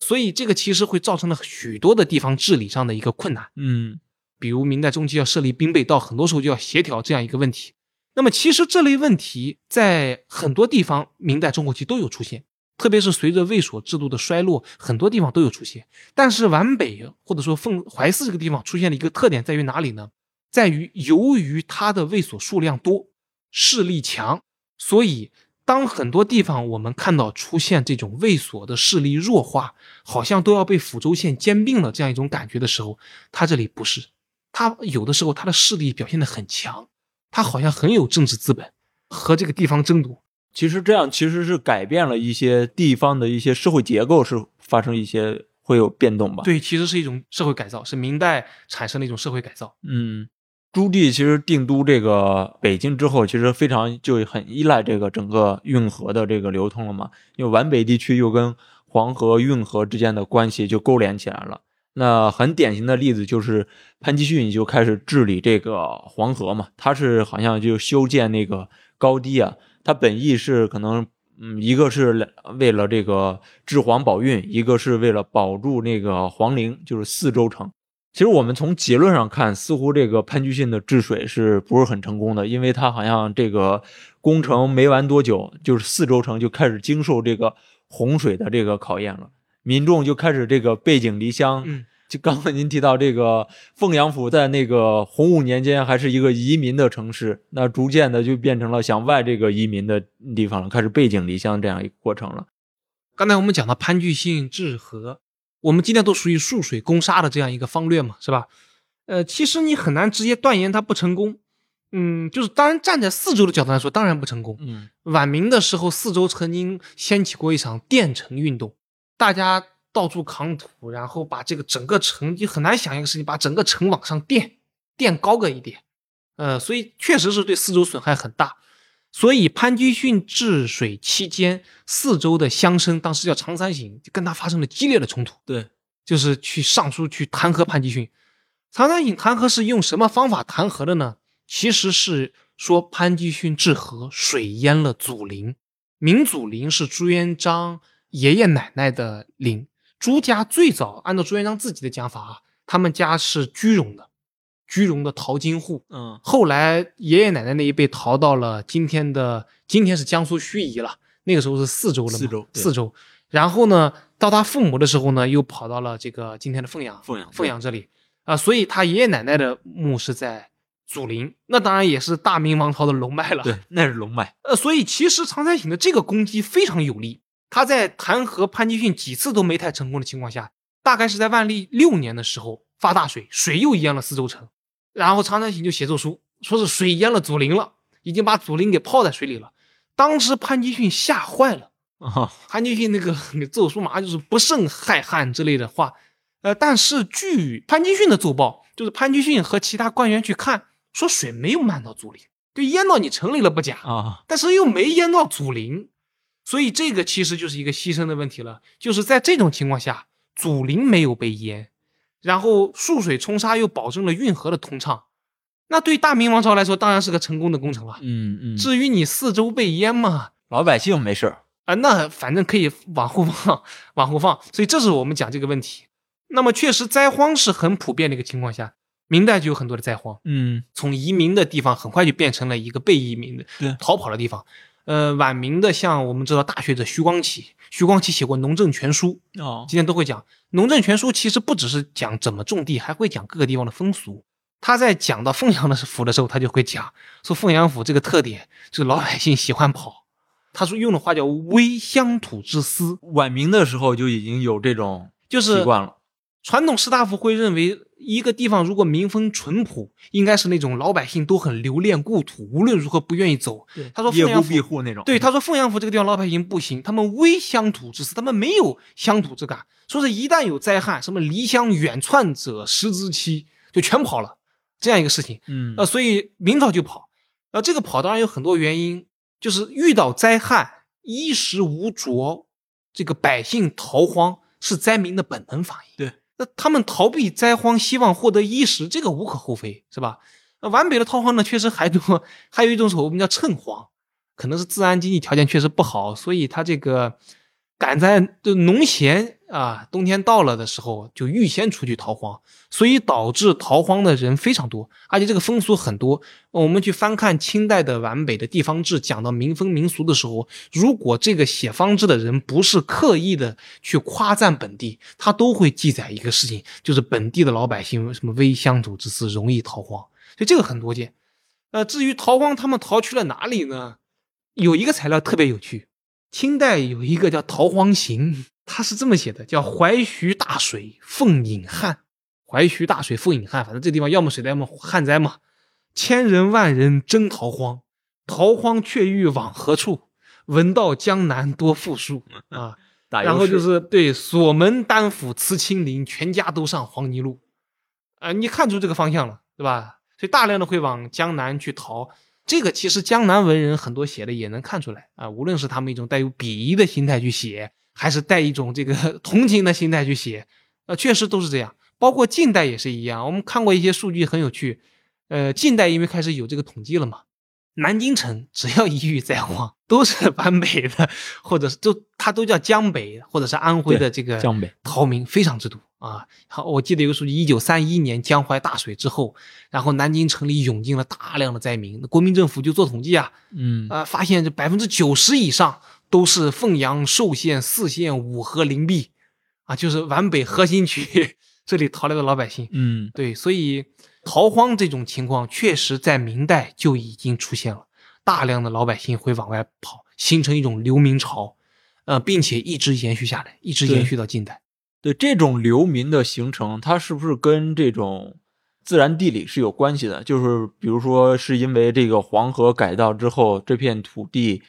所以这个其实会造成了许多的地方治理上的一个困难。嗯比如明代中期要设立兵备道，很多时候就要协调这样一个问题。那么其实这类问题在很多地方明代中后期都有出现，特别是随着卫所制度的衰落，很多地方都有出现。但是皖北或者说凤淮泗这个地方出现的一个特点在于哪里呢？在于由于它的卫所数量多，势力强，所以当很多地方我们看到出现这种卫所的势力弱化，好像都要被抚州县兼并了这样一种感觉的时候，它这里不是。他有的时候他的势力表现得很强，他好像很有政治资本，和这个地方争夺。其实这样其实是改变了一些地方的一些社会结构，是发生一些会有变动吧？，对，其实是一种社会改造，是明代产生的一种社会改造。嗯，朱棣其实定都这个北京之后，其实非常就很依赖这个整个运河的这个流通了嘛，因为皖北地区又跟黄河运河之间的关系就勾连起来了。那很典型的例子就是潘基训就开始治理这个黄河嘛，他是好像就修建那个高堤啊，他本意是可能，嗯，一个是为了这个治黄保运，一个是为了保住那个皇陵，就是四州城。其实我们从结论上看，似乎这个潘居信的治水是不是很成功的？因为他好像这个工程没完多久，就是四州城就开始经受这个洪水的这个考验了，民众就开始这个背井离乡。嗯，就刚才您提到这个凤阳府，在那个洪武年间还是一个移民的城市，那逐渐的就变成了向外这个移民的地方了，开始背井离乡这样一个过程了。刚才我们讲到潘巨信治河，我们今天都属于束水攻沙的这样一个方略嘛，是吧？呃，其实你很难直接断言它不成功。嗯，就是当然站在四周的角度来说，当然不成功。嗯晚明的时候，四周曾经掀起过一场电城运动，大家到处扛土，然后把这个整个城，你很难想一个事情，把整个城往上垫，垫高个一点。呃，所以确实是对四周损害很大。所以潘基训治水期间，四周的乡绅当时叫常三省，就跟他发生了激烈的冲突，对，就是去上书去弹劾潘基训。常三省弹劾是用什么方法弹劾的呢？其实是说潘基训治河，水淹了祖陵。明祖陵是朱元璋爷爷奶奶的陵。朱家最早按照朱元璋自己的讲法啊，他们家是居庸的，居庸的淘金户。嗯后来爷爷奶奶那一辈逃到了今天的，今天是江苏盱眙了，那个时候是四州了嘛，四州对四州。然后呢，到他父母的时候呢，又跑到了这个今天的凤阳，凤阳凤阳这里啊、所以他爷爷奶奶的墓是在祖陵，那当然也是大明王朝的龙脉了。对，那是龙脉。呃，所以其实常三省的这个攻击非常有力。他在弹劾潘基训几次都没太成功的情况下，大概是在万历六年的时候发大水，水又淹了四周城，然后常三省就写奏书，说是水淹了祖陵了，已经把祖陵给泡在水里了。当时潘基训吓坏了，啊，潘基训那个那个奏书马上就是不胜害汉之类的话。呃，但是据潘基训的奏报，就是潘基训和其他官员去看，说水没有漫到祖陵，就淹到你城里了不假，啊，但是又没淹到祖陵，所以这个其实就是一个牺牲的问题了。就是在这种情况下，祖陵没有被淹，然后束水冲沙又保证了运河的通畅，那对大明王朝来说当然是个成功的工程了。嗯嗯，至于你四周被淹嘛，老百姓没事儿。啊，那反正可以往后放，往后放。所以这是我们讲这个问题。那么确实灾荒是很普遍的一个情况下，明代就有很多的灾荒。嗯，从移民的地方很快就变成了一个被移民的、逃跑的地方。呃，晚明的像我们知道大学者徐光启，徐光启写过《农政全书》，哦，今天都会讲《农政全书》，其实不只是讲怎么种地，还会讲各个地方的风俗。他在讲到凤阳的府的时候，他就会讲说凤阳府这个特点就是老百姓喜欢跑。他说用的话叫“微乡土之思晚明的时候就已经有这种”，就是习惯了。传统士大夫会认为，一个地方如果民风淳朴，应该是那种老百姓都很留恋故土，无论如何不愿意走。他说夜不凤阳府闭户那种。对，他说凤阳府这个地方老百姓不行，他们微乡土之思，他们没有乡土之感。说是一旦有灾害，什么离乡远窜者十之七，就全跑了，这样一个事情。嗯，呃，所以明朝就跑。呃，这个跑当然有很多原因，就是遇到灾害，衣食无着，这个百姓逃荒是灾民的本能反应。对，那他们逃避灾荒，希望获得衣食，这个无可厚非，是吧？那皖北的逃荒呢，确实还多，*laughs* 还有一种所谓我们叫趁荒，可能是自然经济条件确实不好，所以他这个赶在就农闲啊，冬天到了的时候就预先出去逃荒，所以导致逃荒的人非常多，而且这个风俗很多。我们去翻看清代的皖北的地方志，讲到民风民俗的时候，如果这个写方志的人不是刻意的去夸赞本地，他都会记载一个事情，就是本地的老百姓什么危乡土之思，容易逃荒，所以这个很多见。呃，至于逃荒，他们逃去了哪里呢？有一个材料特别有趣。清代有一个叫《逃荒行》，他是这么写的：叫淮徐大水，奉引旱。淮徐大水，奉引旱，反正这地方要么水灾，要么旱灾嘛。千人万人争逃荒，逃荒却欲往何处？闻道江南多富庶啊。*laughs* 然后就是对锁门单斧辞青林，全家都上黄泥路。啊，你看出这个方向了，对吧？所以大量的会往江南去逃。这个其实江南文人很多写的也能看出来啊，无论是他们一种带有鄙夷的心态去写，还是带一种这个 *laughs* 同情的心态去写，呃，确实都是这样。包括近代也是一样，我们看过一些数据很有趣，呃，近代因为开始有这个统计了嘛。南京城只要一遇灾荒，都是皖北的，或者是都它都叫江北，或者是安徽的这个江北逃民非常之多啊。好，我记得有个数据，一九三一年江淮大水之后，然后南京城里涌进了大量的灾民，国民政府就做统计啊，嗯啊，发现这百分之九十以上都是凤阳、寿县、泗县、五河、灵璧啊，就是皖北核心区 *laughs* 这里逃来的老百姓。嗯，对，所以。逃荒这种情况确实在明代就已经出现了，大量的老百姓会往外跑，形成一种流民潮，呃，并且一直延续下来，一直延续到近代。对这种流民的形成，它是不是跟这种自然地理是有关系的？就是比如说，是因为这个黄河改道之后，这片土地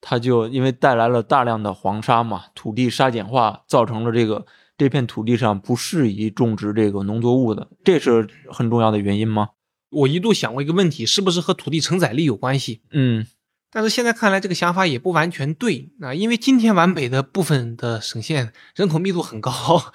它就因为带来了大量的黄沙嘛，土地沙碱化，造成了这个。这片土地上不适宜种植这个农作物的，这是很重要的原因吗？我一度想过一个问题，是不是和土地承载力有关系？嗯，但是现在看来，这个想法也不完全对啊，因为今天皖北的部分的省县人口密度很高，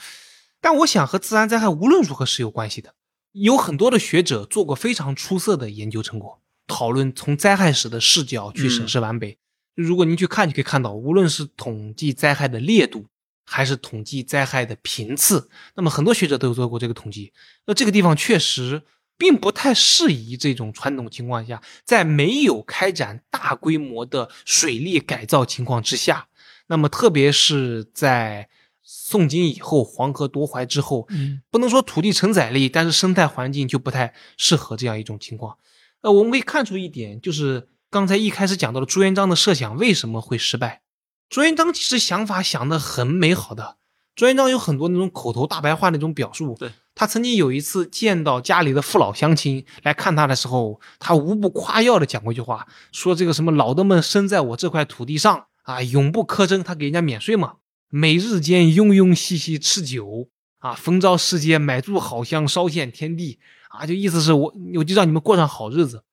但我想和自然灾害无论如何是有关系的。有很多的学者做过非常出色的研究成果，讨论从灾害史的视角去审视皖北。如果您去看，就可以看到，无论是统计灾害的烈度。还是统计灾害的频次，那么很多学者都有做过这个统计。那这个地方确实并不太适宜这种传统情况下，在没有开展大规模的水利改造情况之下，那么特别是在宋金以后，黄河夺淮之后，嗯，不能说土地承载力，但是生态环境就不太适合这样一种情况。呃，我们可以看出一点，就是刚才一开始讲到了朱元璋的设想为什么会失败。朱元璋其实想法想的很美好的，朱元璋有很多那种口头大白话那种表述。对他曾经有一次见到家里的父老乡亲来看他的时候，他无不夸耀的讲过一句话，说这个什么老的们生在我这块土地上啊，永不苛征，他给人家免税嘛，每日间庸庸兮兮吃酒啊，逢朝时节买柱好香烧献天地啊，就意思是我我就让你们过上好日子。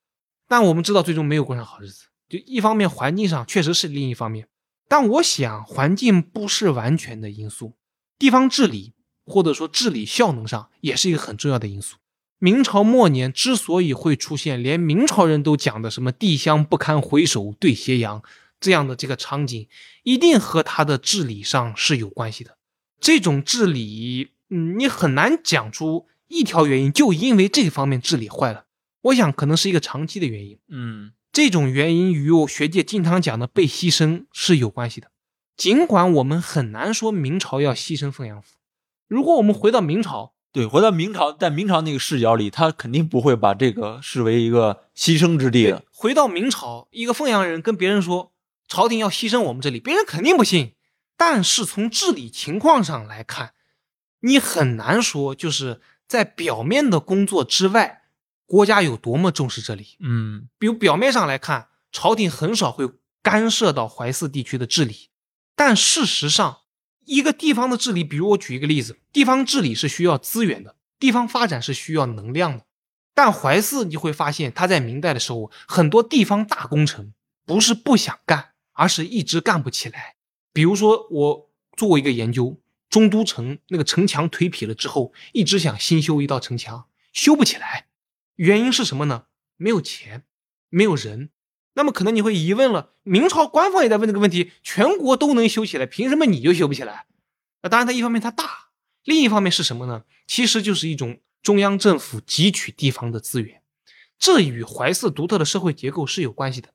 但我们知道最终没有过上好日子，就一方面环境上确实是，另一方面。但我想，环境不是完全的因素，地方治理或者说治理效能上也是一个很重要的因素。明朝末年之所以会出现连明朝人都讲的什么“地乡不堪回首对斜阳”这样的这个场景，一定和它的治理上是有关系的。这种治理，嗯，你很难讲出一条原因，就因为这方面治理坏了。我想，可能是一个长期的原因。嗯。这种原因与我学界经常讲的被牺牲是有关系的。尽管我们很难说明朝要牺牲凤阳府，如果我们回到明朝，对，回到明朝，在明朝那个视角里，他肯定不会把这个视为一个牺牲之地的。回到明朝，一个凤阳人跟别人说朝廷要牺牲我们这里，别人肯定不信。但是从治理情况上来看，你很难说就是在表面的工作之外。国家有多么重视这里？嗯，比如表面上来看，朝廷很少会干涉到淮泗地区的治理，但事实上，一个地方的治理，比如我举一个例子，地方治理是需要资源的，地方发展是需要能量的。但淮泗你会发现，他在明代的时候，很多地方大工程不是不想干，而是一直干不起来。比如说，我做过一个研究，中都城那个城墙颓圮了之后，一直想新修一道城墙，修不起来。原因是什么呢？没有钱，没有人。那么可能你会疑问了，明朝官方也在问这个问题，全国都能修起来，凭什么你就修不起来？那当然，它一方面它大，另一方面是什么呢？其实就是一种中央政府汲取地方的资源，这与怀寺独特的社会结构是有关系的。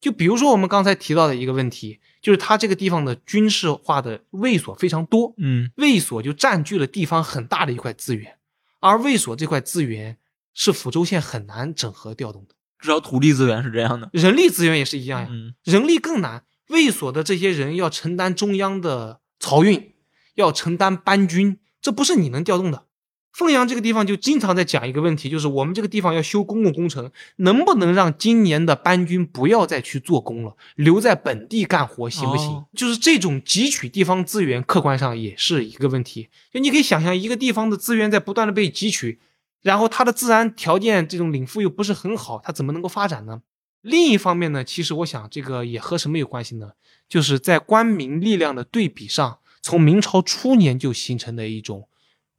就比如说我们刚才提到的一个问题，就是它这个地方的军事化的卫所非常多，嗯卫所就占据了地方很大的一块资源，而卫所这块资源是抚州县很难整合调动的，至少土地资源是这样的。人力资源也是一样呀，嗯人力更难。卫所的这些人要承担中央的漕运，要承担搬军，这不是你能调动的。凤阳这个地方就经常在讲一个问题，就是我们这个地方要修公共工程，能不能让今年的搬军不要再去做工了，留在本地干活，行不行？哦就是这种汲取地方资源，客观上也是一个问题。就你可以想象，一个地方的资源在不断的被汲取，然后它的自然条件这种禀赋又不是很好，它怎么能够发展呢？另一方面呢，其实我想这个也和什么有关系呢？就是在官民力量的对比上，从明朝初年就形成的一种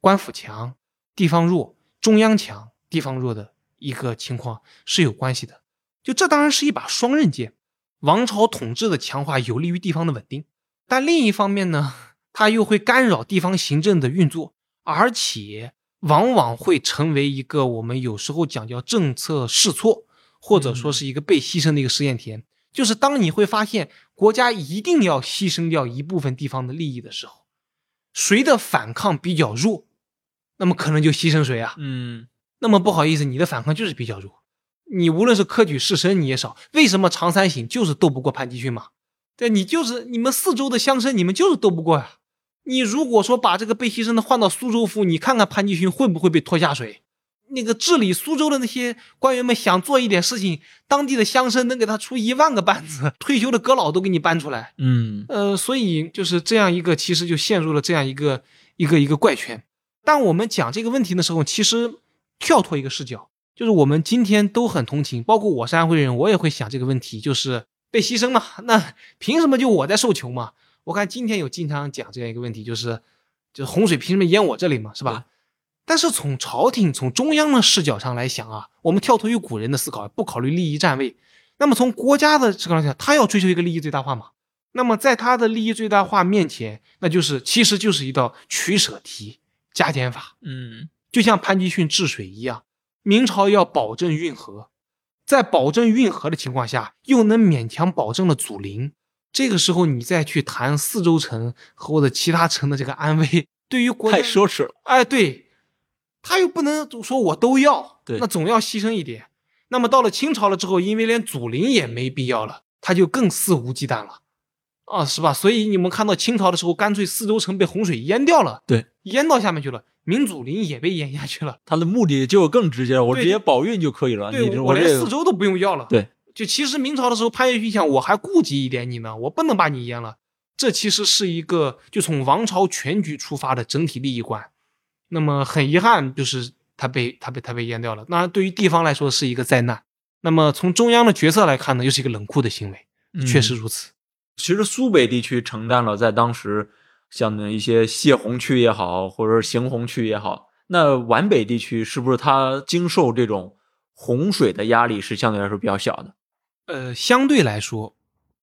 官府强、地方弱、中央强、地方弱的一个情况是有关系的。就这当然是一把双刃剑，王朝统治的强化有利于地方的稳定，但另一方面呢，它又会干扰地方行政的运作，而且往往会成为一个我们有时候讲叫政策试错，或者说是一个被牺牲的一个试验田。就是当你会发现国家一定要牺牲掉一部分地方的利益的时候，谁的反抗比较弱，那么可能就牺牲谁啊。嗯那么不好意思，你的反抗就是比较弱。你无论是科举士绅你也少，为什么常三省就是斗不过潘基训嘛？对，你就是你们四周的乡绅，你们就是斗不过呀。你如果说把这个被牺牲的换到苏州府，你看看潘基训会不会被拖下水？那个治理苏州的那些官员们想做一点事情，当地的乡绅能给他出一万个绊子，*laughs* 退休的阁老都给你搬出来。嗯呃，所以就是这样一个，其实就陷入了这样一个一个一个怪圈。当我们讲这个问题的时候，其实跳脱一个视角，就是我们今天都很同情，包括我是安徽人，我也会想这个问题，就是被牺牲嘛，那凭什么就我在受穷嘛？我看今天有经常讲这样一个问题，就是就是洪水凭什么淹我这里嘛，是吧？但是从朝廷、从中央的视角上来想啊，我们跳脱于古人的思考，不考虑利益站位，那么从国家的视角上讲，他要追求一个利益最大化嘛？那么在他的利益最大化面前，那就是其实就是一道取舍题、加减法。嗯就像潘基训治水一样，明朝要保证运河，在保证运河的情况下，又能勉强保证了祖陵。这个时候，你再去谈四周城和或者其他城的这个安危，对于国家太奢侈了。哎，对，他又不能说我都要，对那总要牺牲一点。那么到了清朝了之后，因为连祖陵也没必要了，他就更肆无忌惮了，啊，是吧？所以你们看到清朝的时候，干脆四周城被洪水淹掉了，对，淹到下面去了，明祖陵也被淹下去了。他的目的就更直接了，我直接保运就可以了。你对，我连四周都不用要了。对，就其实明朝的时候，潘岳勋想，我还顾及一点你呢，我不能把你阉了。这其实是一个就从王朝全局出发的整体利益观。那么很遗憾，就是他被他被他被阉掉了。那对于地方来说是一个灾难。那么从中央的决策来看呢，又是一个冷酷的行为，确实嗯如此。其实苏北地区承担了在当时像那一些泄洪区也好，或者是行洪区也好，那皖北地区是不是它经受这种洪水的压力是相对来说比较小的？呃，相对来说，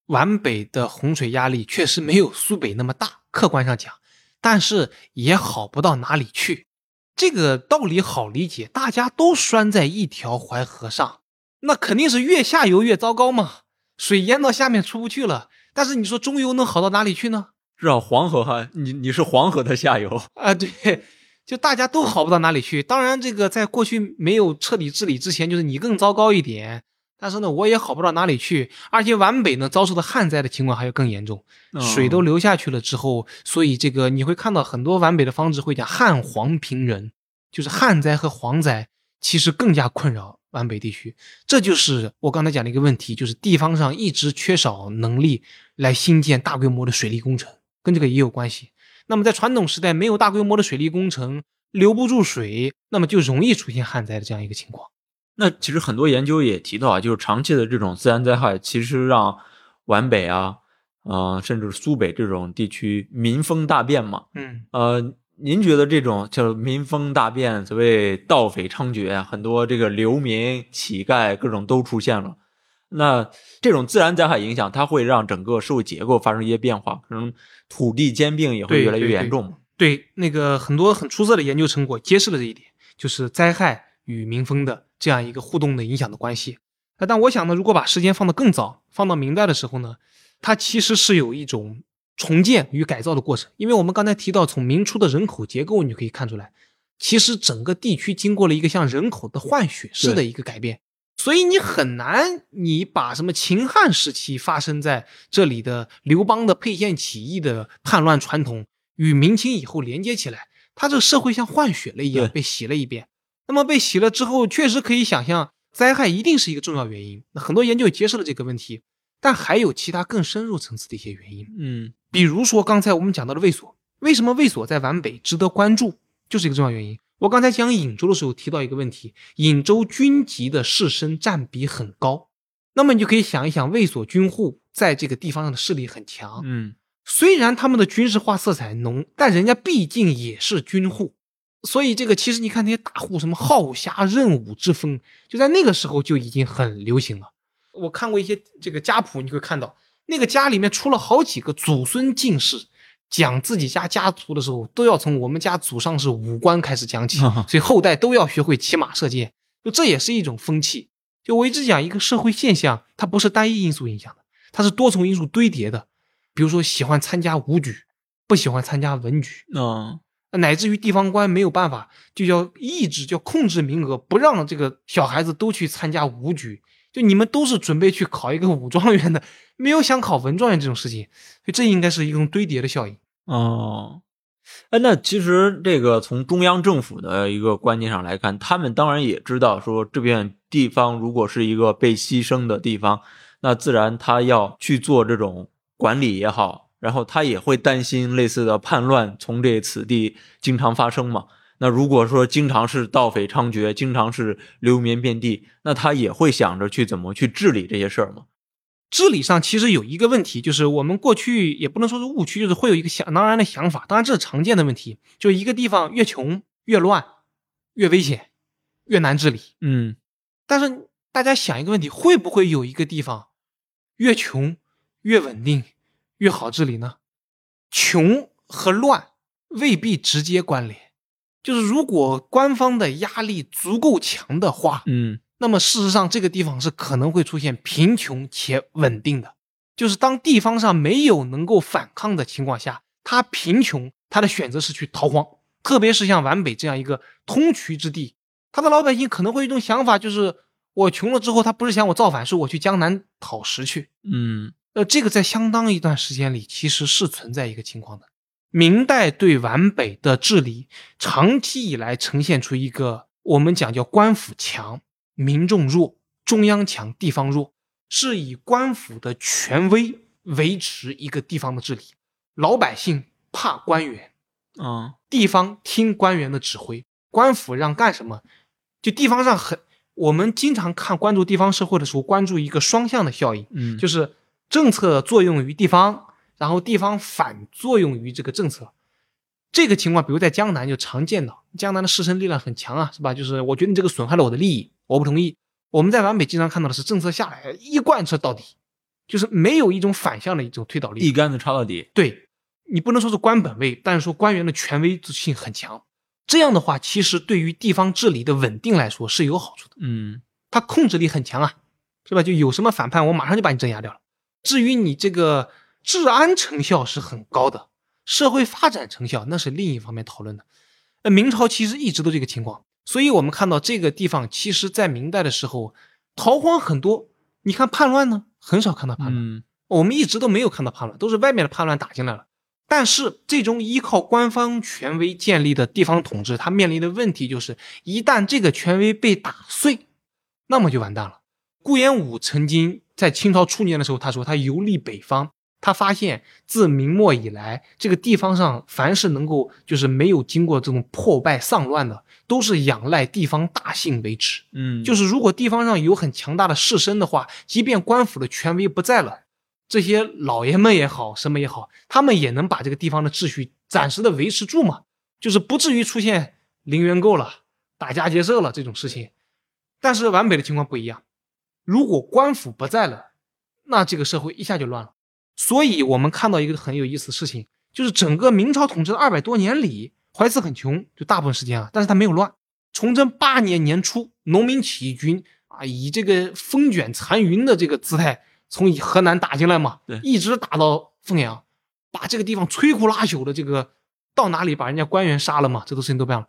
皖北的洪水压力确实没有苏北那么大，客观上讲，但是也好不到哪里去。这个道理好理解，大家都拴在一条淮河上，那肯定是越下游越糟糕嘛，水淹到下面出不去了。但是你说中游能好到哪里去呢？至少黄河哈，你你是黄河的下游，啊，对，就大家都好不到哪里去。当然，这个在过去没有彻底治理之前，就是你更糟糕一点。但是呢，我也好不到哪里去，而且皖北呢遭受的旱灾的情况还要更严重，水都流下去了之后，所以这个你会看到很多皖北的方志会讲旱黄平人，就是旱灾和蝗灾其实更加困扰皖北地区。这就是我刚才讲的一个问题，就是地方上一直缺少能力来兴建大规模的水利工程，跟这个也有关系。那么在传统时代没有大规模的水利工程，留不住水，那么就容易出现旱灾的这样一个情况。那其实很多研究也提到啊，就是长期的这种自然灾害，其实让皖北啊，呃，甚至苏北这种地区民风大变嘛。嗯，呃，您觉得这种叫民风大变，所谓盗匪猖獗啊，很多这个流民、乞丐各种都出现了。那这种自然灾害影响，它会让整个社会结构发生一些变化，可能土地兼并也会越来越严重嘛。对，那个很多很出色的研究成果揭示了这一点，就是灾害与民风的这样一个互动的影响的关系。那但我想呢，如果把时间放得更早，放到明代的时候呢，它其实是有一种重建与改造的过程。因为我们刚才提到，从明初的人口结构，你就可以看出来，其实整个地区经过了一个像人口的换血式的一个改变。所以你很难，你把什么秦汉时期发生在这里的刘邦的沛县起义的叛乱传统与明清以后连接起来，它这个社会像换血了一样被洗了一遍。那么被洗了之后，确实可以想象，灾害一定是一个重要原因。那很多研究也揭示了这个问题，但还有其他更深入层次的一些原因。嗯，比如说刚才我们讲到的卫所，为什么卫所在皖北值得关注，就是一个重要原因。我刚才讲颍州的时候提到一个问题，颍州军籍的士绅占比很高，那么你就可以想一想，卫所军户在这个地方上的势力很强。嗯，虽然他们的军事化色彩浓，但人家毕竟也是军户，所以这个其实你看那些大户，什么好侠任武之风，就在那个时候就已经很流行了。我看过一些这个家谱，你会看到那个家里面出了好几个祖孙进士。讲自己家家族的时候，都要从我们家祖上是武官开始讲起，*laughs* 所以后代都要学会骑马射箭，就这也是一种风气。就我一直讲一个社会现象，它不是单一因素影响的，它是多重因素堆叠的。比如说喜欢参加武举，不喜欢参加文举，嗯，乃至于地方官没有办法，就要抑制，叫控制名额，不让这个小孩子都去参加武举。就你们都是准备去考一个武状元的，没有想考文状元这种事情，所以这应该是一种堆叠的效应。哦，哎，那其实这个从中央政府的一个观念上来看，他们当然也知道说这片地方如果是一个被牺牲的地方，那自然他要去做这种管理也好，然后他也会担心类似的叛乱从这此地经常发生嘛。那如果说经常是盗匪猖獗，经常是流民遍地，那他也会想着去怎么去治理这些事儿嘛？治理上其实有一个问题，就是我们过去也不能说是误区，就是会有一个想当然的想法，当然这是常见的问题，就一个地方越穷越乱，越危险，越难治理。嗯，但是大家想一个问题，会不会有一个地方越穷越稳定，越好治理呢？穷和乱未必直接关联。就是如果官方的压力足够强的话，嗯，那么事实上这个地方是可能会出现贫穷且稳定的。就是当地方上没有能够反抗的情况下，他贫穷，他的选择是去逃荒。特别是像皖北这样一个通衢之地，他的老百姓可能会有一种想法，就是我穷了之后，他不是想我造反，是我去江南讨食去。嗯，呃，这个在相当一段时间里其实是存在一个情况的。明代对皖北的治理，长期以来呈现出一个我们讲叫官府强、民众弱、中央强、地方弱，是以官府的权威维持一个地方的治理。老百姓怕官员，啊，地方听官员的指挥，官府让干什么，就地方上很。我们经常看关注地方社会的时候，关注一个双向的效应，嗯，就是政策作用于地方。然后地方反作用于这个政策，这个情况，比如在江南就常见到，江南的士绅力量很强啊，是吧？就是我觉得你这个损害了我的利益，我不同意。我们在皖北经常看到的是政策下来一贯彻到底，就是没有一种反向的一种推导力，一竿子插到底。对你不能说是官本位，但是说官员的权威性很强。这样的话，其实对于地方治理的稳定来说是有好处的。嗯，他控制力很强啊，是吧？就有什么反叛，我马上就把你镇压掉了。至于你这个。治安成效是很高的，社会发展成效那是另一方面讨论的。那明朝其实一直都这个情况，所以我们看到这个地方，其实在明代的时候逃荒很多。你看叛乱呢，很少看到叛乱，我们一直都没有看到叛乱，都是外面的叛乱打进来了。但是这种依靠官方权威建立的地方统治，它面临的问题就是，一旦这个权威被打碎，那么就完蛋了。顾炎武曾经在清朝初年的时候，他说他游历北方。他发现，自明末以来，这个地方上凡是能够就是没有经过这种破败丧乱的，都是仰赖地方大姓维持。嗯，就是如果地方上有很强大的士绅的话，即便官府的权威不在了，这些老爷们也好，什么也好，他们也能把这个地方的秩序暂时的维持住嘛，就是不至于出现零元购了、打家劫舍了这种事情。但是皖北的情况不一样，如果官府不在了，那这个社会一下就乱了。所以，我们看到一个很有意思的事情，就是整个明朝统治的二百多年里，怀慈很穷，就大部分时间啊，但是他没有乱。崇祯八年年初，农民起义军啊，以这个风卷残云的这个姿态从河南打进来嘛，对一直打到凤阳，把这个地方摧枯拉朽的这个到哪里把人家官员杀了嘛，这个事情都办了，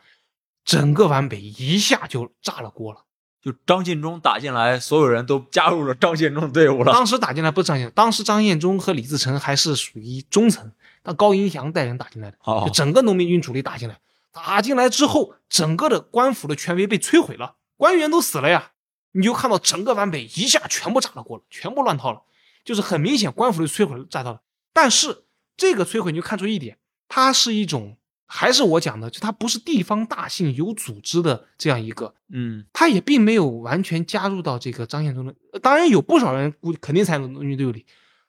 整个皖北一下就炸了锅了。就张献忠打进来，所有人都加入了张献忠队伍了。当时打进来不是张献忠，当时张献忠和李自成还是属于中层，但高迎祥带人打进来的，哦就整个农民军主力打进来，打进来之后，整个的官府的权威被摧毁了，官员都死了呀，你就看到整个皖北一下全部炸了锅了，全部乱套了，就是很明显官府的摧毁炸到了。但是这个摧毁你就看出一点，它是一种，还是我讲的，就它不是地方大姓有组织的这样一个。嗯，他也并没有完全加入到这个张献忠的，呃当然有不少人估计肯定参与农民队伍里，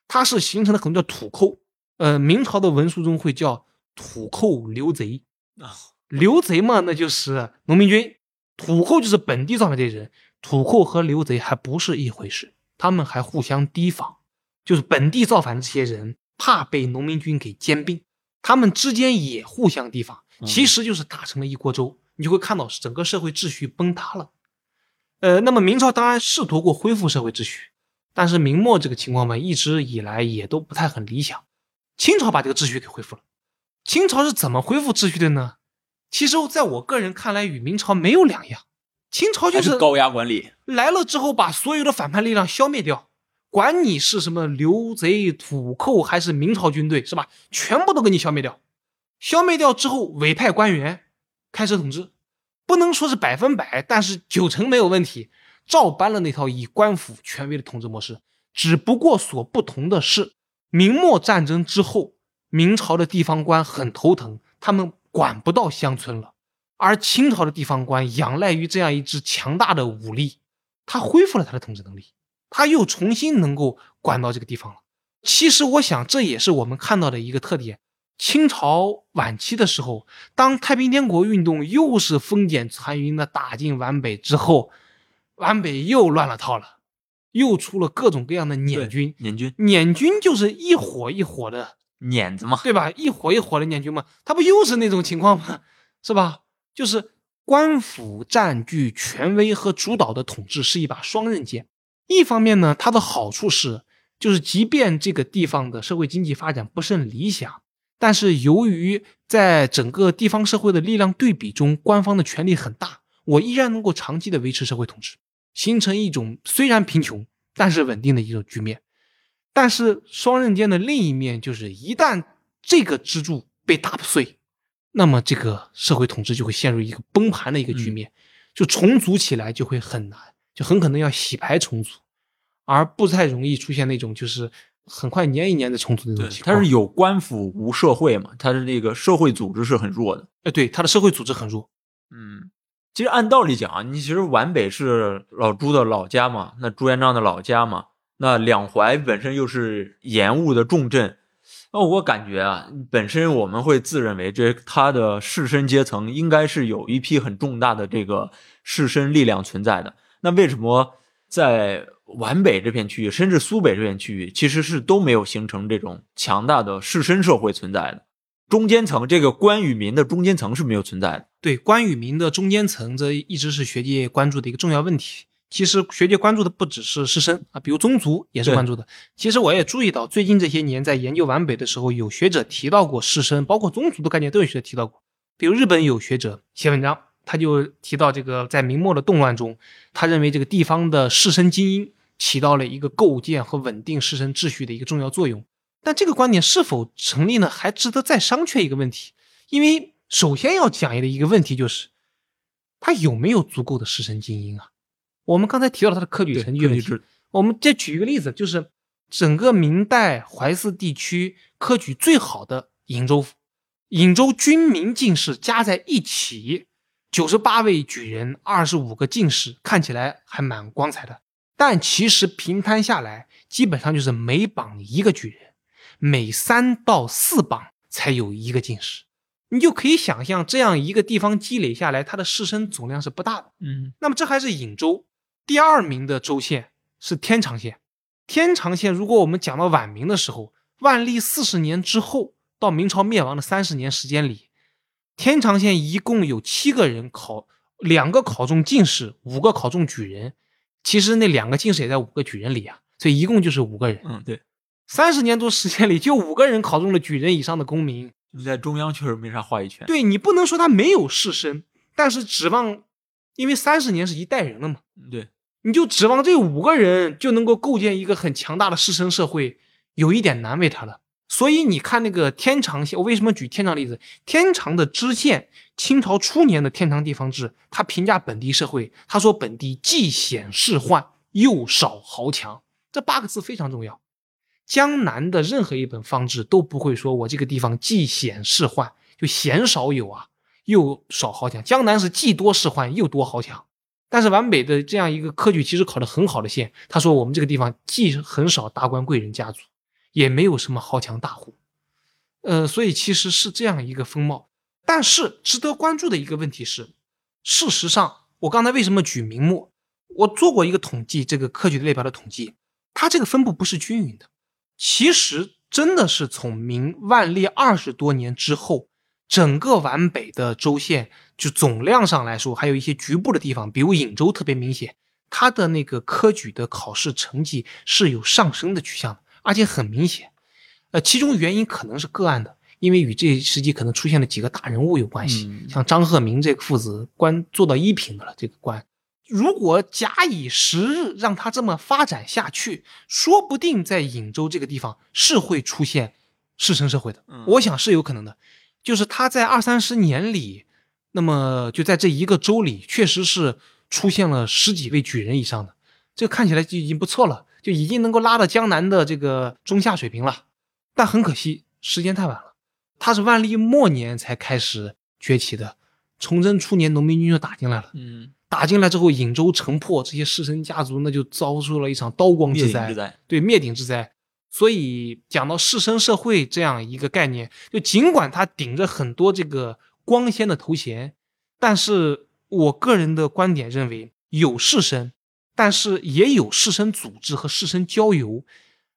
他是形成了很多叫土寇，呃，明朝的文书中会叫土寇流贼啊，流贼嘛，那就是农民军，土寇就是本地造反这些人，土寇和流贼还不是一回事，他们还互相提防，就是本地造反的这些人怕被农民军给兼并，他们之间也互相提防，嗯其实就是打成了一锅粥。你就会看到整个社会秩序崩塌了。呃，那么明朝当然试图过恢复社会秩序，但是明末这个情况嘛，一直以来也都不太很理想。清朝把这个秩序给恢复了。清朝是怎么恢复秩序的呢？其实，在我个人看来，与明朝没有两样。清朝就是高压管理。来了之后，把所有的反叛力量消灭掉，管你是什么流贼、土寇还是明朝军队，是吧？全部都给你消灭掉。消灭掉之后，委派官员开始统治，不能说是百分百，但是九成没有问题，照搬了那套以官府权威的统治模式。只不过所不同的是，明末战争之后，明朝的地方官很头疼，他们管不到乡村了。而清朝的地方官仰赖于这样一支强大的武力，他恢复了他的统治能力，他又重新能够管到这个地方了。其实，我想这也是我们看到的一个特点。清朝晚期的时候，当太平天国运动又是风卷残云的打进皖北之后，皖北又乱了套了，又出了各种各样的捻军。捻军捻军就是一伙一伙的捻子嘛，对吧？一伙一伙的捻军嘛，他不又是那种情况吗？是吧？就是官府占据权威和主导的统治是一把双刃剑。一方面呢，它的好处是，就是即便这个地方的社会经济发展不甚理想，但是由于在整个地方社会的力量对比中，官方的权力很大，我依然能够长期的维持社会统治，形成一种虽然贫穷但是稳定的一种局面。但是双刃剑的另一面就是，一旦这个支柱被打碎，那么这个社会统治就会陷入一个崩盘的一个局面，就重组起来就会很难，就很可能要洗牌重组，而不太容易出现那种就是很快年一年的重组的那对种，情况。它是有官府无社会嘛，它的这个社会组织是很弱的。哎，对，它的社会组织很弱。嗯，其实按道理讲啊，你其实皖北是老朱的老家嘛，那朱元璋的老家嘛，那两淮本身又是盐务的重镇，那我感觉啊，本身我们会自认为这他的士绅阶层应该是有一批很重大的这个士绅力量存在的。那为什么在皖北这片区域，甚至苏北这片区域，其实是都没有形成这种强大的士绅社会存在的？中间层这个官与民的中间层是没有存在的。对官与民的中间层，这一直是学界关注的一个重要问题。其实学界关注的不只是士绅啊，比如宗族也是关注的。其实我也注意到，最近这些年在研究皖北的时候，有学者提到过士绅，包括宗族的概念都有学者提到过。比如日本有学者写文章，他就提到这个在明末的动乱中，他认为这个地方的士绅精英起到了一个构建和稳定士绅秩序的一个重要作用。但这个观点是否成立呢？还值得再商榷一个问题。因为首先要讲的一个问题就是，他有没有足够的士绅精英啊？我们刚才提到了他的科举成绩问题，我们再举一个例子，就是整个明代淮泗地区科举最好的颍州府，颍州军民进士加在一起，九十八位举人，二十五个进士，看起来还蛮光彩的。但其实平摊下来，基本上就是每榜一个举人，每三到四榜才有一个进士。你就可以想象，这样一个地方积累下来，它的士绅总量是不大的。嗯，那么这还是颍州，第二名的州县是天长县。天长县，如果我们讲到晚明的时候，万历四十年之后到明朝灭亡的三十年时间里，天长县一共有七个人考，两个考中进士，五个考中举人。其实那两个进士也在五个举人里啊，所以一共就是五个人。嗯，对，三十年多时间里，就五个人考中了举人以上的功名。在中央确实没啥话语权。对你不能说他没有士绅，但是指望，因为三十年是一代人了嘛。对。你就指望这五个人就能够构建一个很强大的士绅社会，有一点难为他了。所以你看那个天长县，我为什么举天长例子？天长的知县，清朝初年的天长地方志，他评价本地社会，他说本地既显世宦，又少豪强。这八个字非常重要。江南的任何一本方志都不会说我这个地方既显世宦，就鲜少有啊，又少豪强。江南是既多世宦又多豪强。但是皖北的这样一个科举其实考得很好的县，他说我们这个地方既很少达官贵人家族，也没有什么豪强大户，呃，所以其实是这样一个风貌。但是值得关注的一个问题是，事实上，我刚才为什么举明末？我做过一个统计，这个科举的列表的统计，它这个分布不是均匀的。其实真的是从明万历二十多年之后。整个皖北的州县，就总量上来说，还有一些局部的地方，比如颍州特别明显，它的那个科举的考试成绩是有上升的趋向的，而且很明显。呃，其中原因可能是个案的，因为与这一时期可能出现了几个大人物有关系，像张鹤鸣这个父子官做到一品的了，这个官，如果假以时日让他这么发展下去，说不定在颍州这个地方是会出现士绅社会的，我想是有可能的。就是他在二三十年里，那么就在这一个州里，确实是出现了十几位举人以上的，这个看起来就已经不错了，就已经能够拉到江南的这个中下水平了。但很可惜，时间太晚了。他是万历末年才开始崛起的，崇祯初年农民军就打进来了。嗯，打进来之后，颍州城破，这些士绅家族那就遭受了一场刀光之灾，对灭顶之灾。所以讲到士绅社会这样一个概念，就尽管他顶着很多这个光鲜的头衔，但是我个人的观点认为，有士绅，但是也有士绅组织和士绅交游。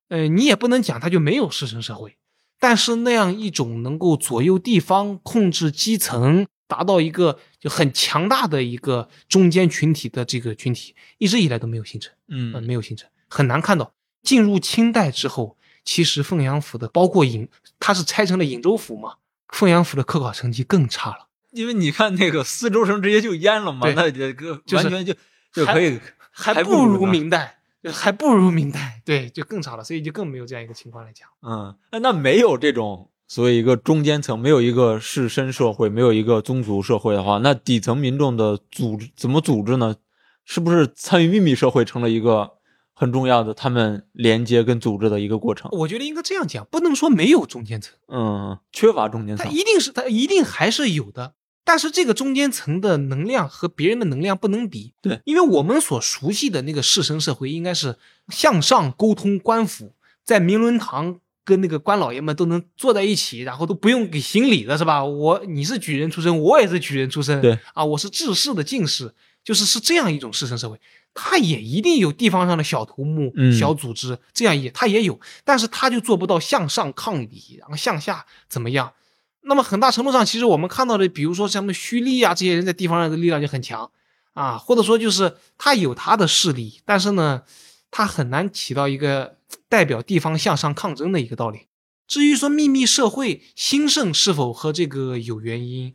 呃，你也不能讲他就没有士绅社会，但是那样一种能够左右地方、控制基层、达到一个就很强大的一个中间群体的这个群体，一直以来都没有形成。嗯，没有形成，很难看到。进入清代之后，其实凤阳府的包括颍，它是拆成了颍州府嘛，凤阳府的科考成绩更差了，因为你看那个四州城直接就淹了嘛，那这个完全就就可以，还不如明代，还不如明代，对，就更差了，所以就更没有这样一个情况来讲。嗯，那那没有这种所谓一个中间层，没有一个士绅社会，没有一个宗族社会的话，那底层民众的组织怎么组织呢？是不是参与秘密社会成了一个？很重要的，他们连接跟组织的一个过程。我觉得应该这样讲，不能说没有中间层，嗯，缺乏中间层，它一定是，它一定还是有的。但是这个中间层的能量和别人的能量不能比，对，因为我们所熟悉的那个士绅社会，应该是向上沟通，官府在明伦堂跟那个官老爷们都能坐在一起，然后都不用给行礼的是吧？我你是举人出身，我也是举人出身，对啊，我是治世的进士，就是是这样一种士绅社会。他也一定有地方上的小头目、小组织，这样也他也有，但是他就做不到向上抗礼，然后向下怎么样？那么很大程度上，其实我们看到的，比如说像什么胥吏啊这些人在地方上的力量就很强啊，或者说就是他有他的势力，但是呢，他很难起到一个代表地方向上抗争的一个道理。至于说秘密社会兴盛是否和这个有原因，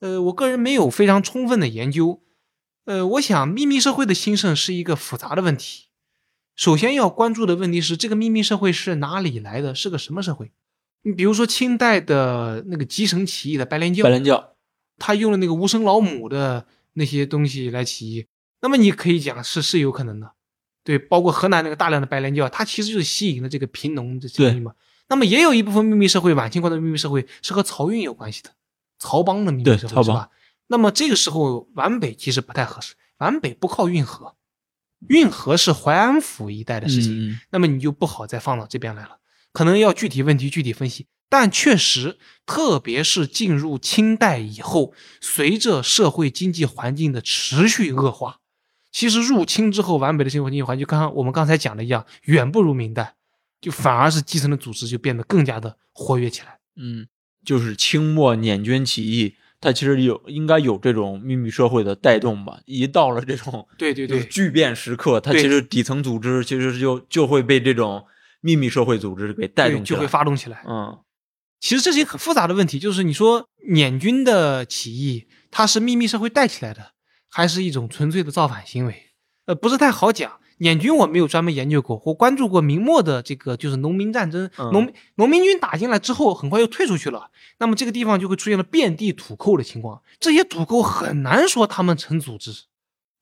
呃，我个人没有非常充分的研究。呃，我想秘密社会的兴盛是一个复杂的问题。首先要关注的问题是，这个秘密社会是哪里来的？是个什么社会？你比如说清代的那个吉绳起义的白莲教，白莲教，他用了那个无声老母的那些东西来起义，那么你可以讲是是有可能的，对，包括河南那个大量的白莲教，它其实就是吸引了这个贫农的生意嘛。那么也有一部分秘密社会，晚清过的秘密社会是和漕运有关系的，漕帮的秘密社会是吧？那么这个时候皖北其实不太合适，皖北不靠运河，运河是淮安府一带的事情，那么你就不好再放到这边来了，可能要具体问题具体分析。但确实，特别是进入清代以后，随着社会经济环境的持续恶化，其实入清之后，完美的社会经济环境就刚刚我们刚才讲的一样，远不如明代，就反而是基层的组织就变得更加的活跃起来。嗯，就是清末捻军起义，它其实有应该有这种秘密社会的带动吧。一到了这种对对对，巨变时刻，它其实底层组织其实就就会被这种秘密社会组织给带动起来。就会发动起来。嗯其实这是一个很复杂的问题，就是你说捻军的起义，它是秘密社会带起来的，还是一种纯粹的造反行为？呃，不是太好讲。捻军我没有专门研究过，我关注过明末的这个就是农民战争，嗯农农民军打进来之后，很快又退出去了，那么这个地方就会出现了遍地土寇的情况。这些土寇很难说他们成组织。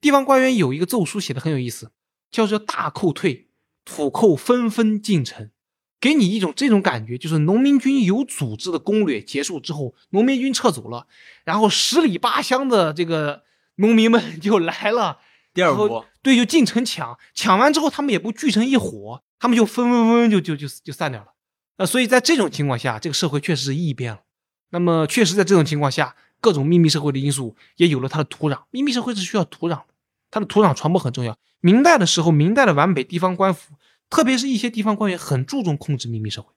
地方官员有一个奏书写的很有意思，叫做“大寇退，土寇纷纷进城”。给你一种这种感觉，就是农民军有组织的攻略结束之后，农民军撤走了，然后十里八乡的这个农民们就来了，第二波，对，就进城抢，抢完之后他们也不聚成一伙，他们就纷纷纷就就就就散掉了。呃，所以在这种情况下，这个社会确实是异变了。那么，确实在这种情况下，各种秘密社会的因素也有了它的土壤。秘密社会是需要土壤的，它的土壤传播很重要。明代的时候，明代的皖北地方官府，特别是一些地方官员，很注重控制秘密社会，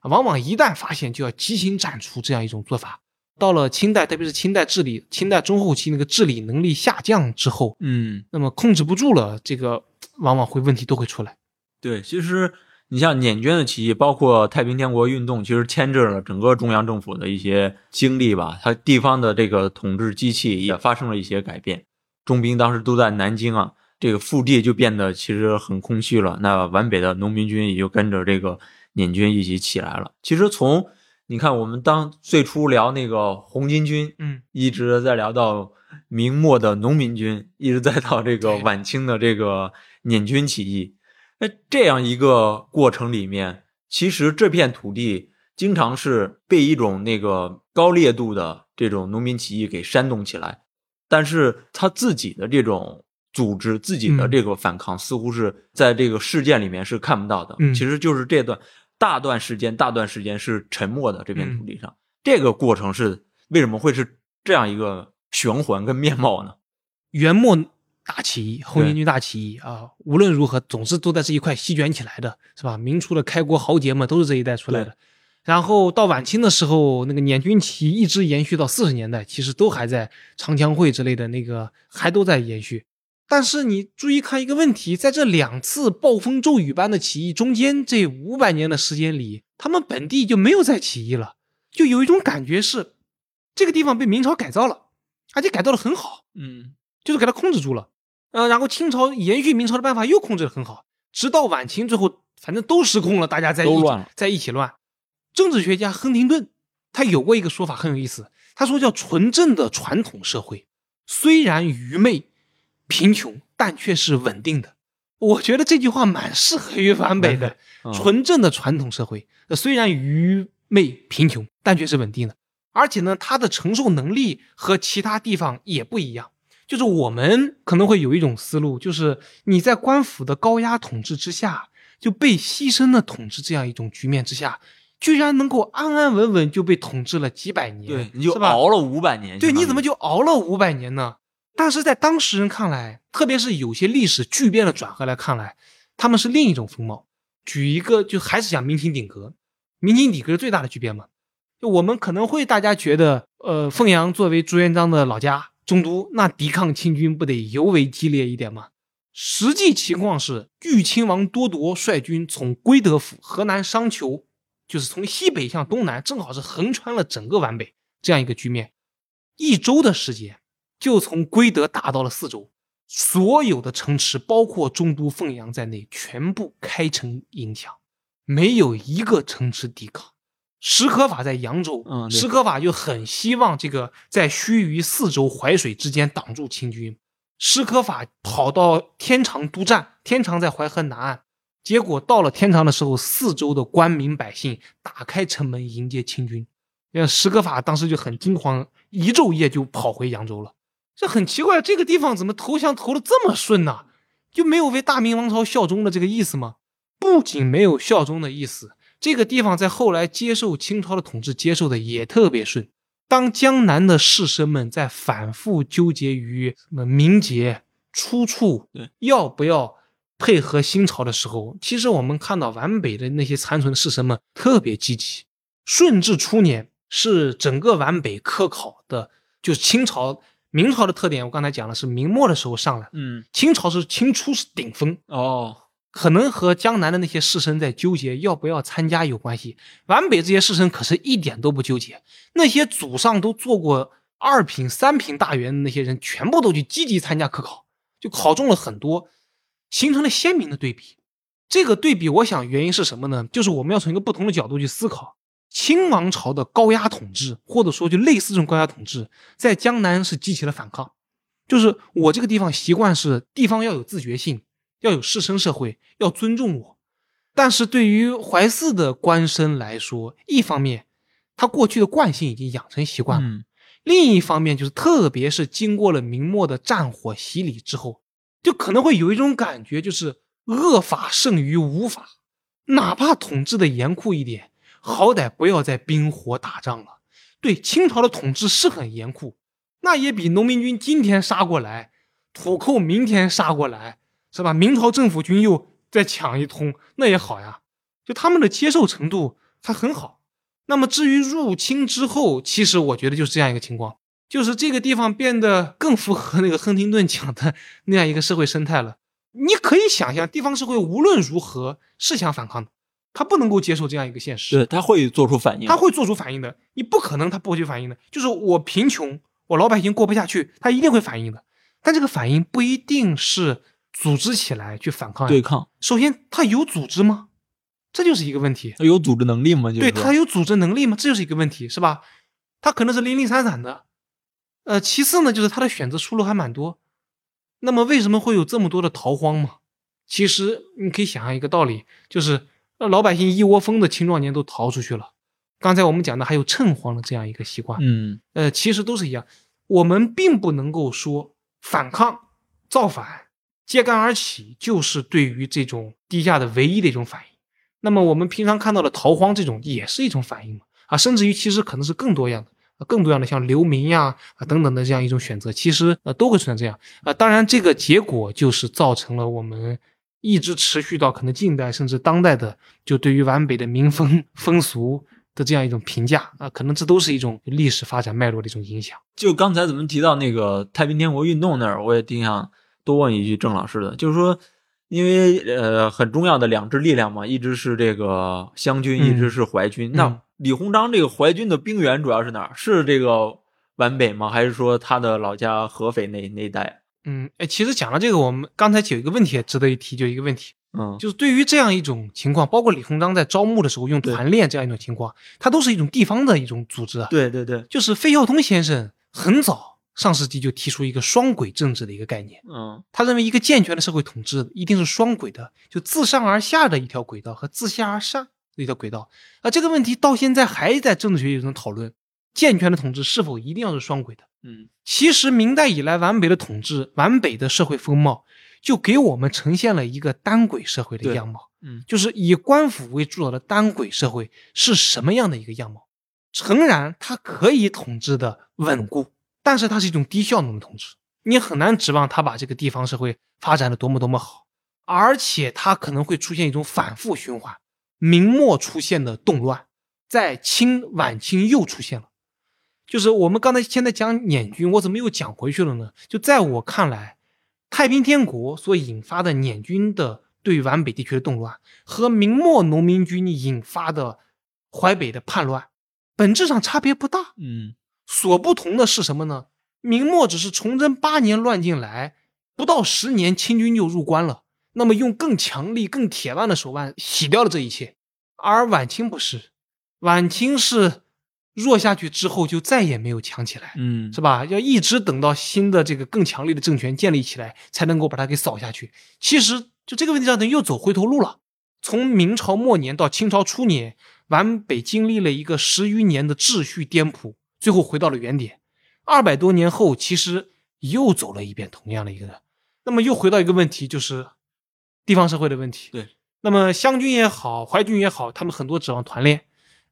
啊往往一旦发现就要激情斩除这样一种做法。到了清代，特别是清代治理，清代中后期那个治理能力下降之后，嗯，那么控制不住了，这个往往会问题都会出来。对，其实你像捻军的起义，包括太平天国运动，其实牵制了整个中央政府的一些经历吧。它地方的这个统治机器也发生了一些改变。中兵当时都在南京啊，这个腹地就变得其实很空虚了。那皖北的农民军也就跟着这个捻军一起起来了。其实从你看，我们当最初聊那个红巾军，嗯，一直在聊到明末的农民军，一直在到这个晚清的这个捻军起义。那这样一个过程里面，其实这片土地经常是被一种那个高烈度的这种农民起义给煽动起来，但是他自己的这种组织、自己的嗯这个反抗，似乎是在这个事件里面是看不到的。嗯其实就是这段大段时间、大段时间是沉默的这片土嗯地上，这个过程是为什么会是这样一个循环跟面貌呢？元末大起义、红对巾军大起义啊，无论如何，总是都在这一块席卷起来的，是吧？明初的开国豪杰们都是这一代出来的。然后到晚清的时候，那个捻军起义一直延续到四十年代，其实都还在长枪会之类的那个还都在延续。但是你注意看一个问题，在这两次暴风骤雨般的起义中间，这五百年的时间里，他们本地就没有再起义了，就有一种感觉是，这个地方被明朝改造了，而且改造的很好。嗯就是给它控制住了。呃，然后清朝延续明朝的办法又控制的很好，直到晚清最后反正都失控了，大家在一都乱了在一起乱。政治学家亨廷顿他有过一个说法很有意思，他说叫纯正的传统社会，虽然愚昧、贫穷，但却是稳定的。我觉得这句话蛮适合于皖北的。嗯纯正的传统社会，呃虽然愚昧贫穷，但却是稳定的。而且呢，它的承受能力和其他地方也不一样。就是我们可能会有一种思路，就是你在官府的高压统治之下，就被牺牲的统治这样一种局面之下，居然能够安安稳稳就被统治了几百年，对，你就？熬了五百年，对，你怎么就熬了五百年呢？但是在当时人看来，特别是有些历史巨变的转合来看来，他们是另一种风貌。举一个，就还是讲明清鼎革，明清顶革是最大的巨变嘛。就我们可能会大家觉得，呃，凤阳作为朱元璋的老家中都，那抵抗清军不得尤为激烈一点吗？实际情况是，豫亲王多铎率军从归德府、河南商丘，就是从西北向东南，正好是横穿了整个皖北这样一个局面。一周的时间，就从归德打到了四周，所有的城池，包括中都凤阳在内，全部开城迎降，没有一个城池抵抗。史可法在扬州，史可法就很希望这个在盱眙、四周、淮水之间挡住清军。史可法跑到天长督战，天长在淮河南岸，结果到了天长的时候，四周的官民百姓打开城门迎接清军。那史可法当时就很惊慌，一昼夜就跑回扬州了。这很奇怪，这个地方怎么投降投的这么顺呢？就没有为大明王朝效忠的这个意思吗？不仅没有效忠的意思，这个地方在后来接受清朝的统治，接受的也特别顺。当江南的士绅们在反复纠结于什么名节、出处对要不要配合新朝的时候，其实我们看到皖北的那些残存的士绅们特别积极。顺治初年是整个皖北科考的，就是清朝、明朝的特点。我刚才讲了，是明末的时候上来，嗯，清朝是清初是顶峰，哦，可能和江南的那些士绅在纠结要不要参加有关系。皖北这些士绅可是一点都不纠结，那些祖上都做过二品、三品大员的那些人，全部都去积极参加科考，就考中了很多，形成了鲜明的对比。这个对比，我想原因是什么呢？就是我们要从一个不同的角度去思考。清王朝的高压统治，或者说就类似这种高压统治，在江南是激起了反抗。就是我这个地方习惯是地方要有自觉性，要有士绅社会，要尊重我。但是对于怀寺的官绅来说，一方面他过去的惯性已经养成习惯了，嗯另一方面就是特别是经过了明末的战火洗礼之后，就可能会有一种感觉，就是恶法胜于无法，哪怕统治的严酷一点。好歹不要再冰火打仗了。对清朝的统治是很严酷，那也比农民军今天杀过来，土寇明天杀过来，是吧？明朝政府军又再抢一通，那也好呀。就他们的接受程度还很好。那么至于入侵之后，其实我觉得就是这样一个情况，就是这个地方变得更符合那个亨廷顿讲的那样一个社会生态了。你可以想象，地方社会无论如何是想反抗的。他不能够接受这样一个现实，对，他会做出反应，他会做出反应的。你不可能他不会去反应的。就是我贫穷，我老百姓过不下去，他一定会反应的。但这个反应不一定是组织起来去反抗对抗。首先，他有组织吗？这就是一个问题。他有组织能力吗？就对他有组织能力吗？这就是一个问题，是吧？他可能是零零散散的。呃，其次呢，就是他的选择出路还蛮多。那么为什么会有这么多的逃荒嘛？其实你可以想象一个道理，就是。那老百姓一窝蜂的青壮年都逃出去了。刚才我们讲的还有趁荒的这样一个习惯，嗯，呃，其实都是一样。我们并不能够说反抗、造反、揭竿而起就是对于这种低价的唯一的一种反应。那么我们平常看到的逃荒这种也是一种反应嘛？啊，甚至于其实可能是更多样的、更多样的，像流民呀啊等等的这样一种选择，其实呃都会存在这样啊。当然，这个结果就是造成了我们。一直持续到可能近代甚至当代的，就对于皖北的民风风俗的这样一种评价啊，可能这都是一种历史发展脉络的一种影响。就刚才咱们提到那个太平天国运动那儿，我也挺想多问一句郑老师的，就是说，因为呃很重要的两支力量嘛，一支是这个湘军，一支是淮军。嗯、那李鸿章这个淮军的兵源主要是哪儿？是这个皖北吗？还是说他的老家合肥那那一带？嗯，哎，其实讲到这个，我们刚才有一个问题也值得一提，就一个问题，嗯，就是对于这样一种情况，包括李鸿章在招募的时候用团练这样一种情况，它都是一种地方的一种组织啊。对对对，就是费孝通先生很早上世纪就提出一个双轨政治的一个概念，嗯，他认为一个健全的社会统治一定是双轨的，就自上而下的一条轨道和自下而上的一条轨道。啊，这个问题到现在还在政治学界中讨论，健全的统治是否一定要是双轨的？嗯，其实明代以来皖北的统治，皖北的社会风貌就给我们呈现了一个单轨社会的样貌。嗯，就是以官府为主导的单轨社会是什么样的一个样貌？诚然，它可以统治的稳固，但是它是一种低效能的统治，你很难指望它把这个地方社会发展的多么多么好，而且它可能会出现一种反复循环。明末出现的动乱，在清晚清又出现了。就是我们刚才现在讲捻军，我怎么又讲回去了呢？就在我看来，太平天国所引发的捻军的对皖北地区的动乱，和明末农民军引发的淮北的叛乱，本质上差别不大。嗯，所不同的是什么呢？明末只是崇祯八年乱进来，不到十年，清军就入关了，那么用更强力、更铁腕的手腕洗掉了这一切。而晚清不是，晚清是。弱下去之后，就再也没有强起来，嗯，是吧？要一直等到新的这个更强力的政权建立起来，才能够把它给扫下去。其实就这个问题上，等于又走回头路了。从明朝末年到清朝初年，皖北经历了一个十余年的秩序颠扑，最后回到了原点。二百多年后，其实又走了一遍同样的一个，那么又回到一个问题，就是地方社会的问题。对，那么湘军也好，淮军也好，他们很多指望团练。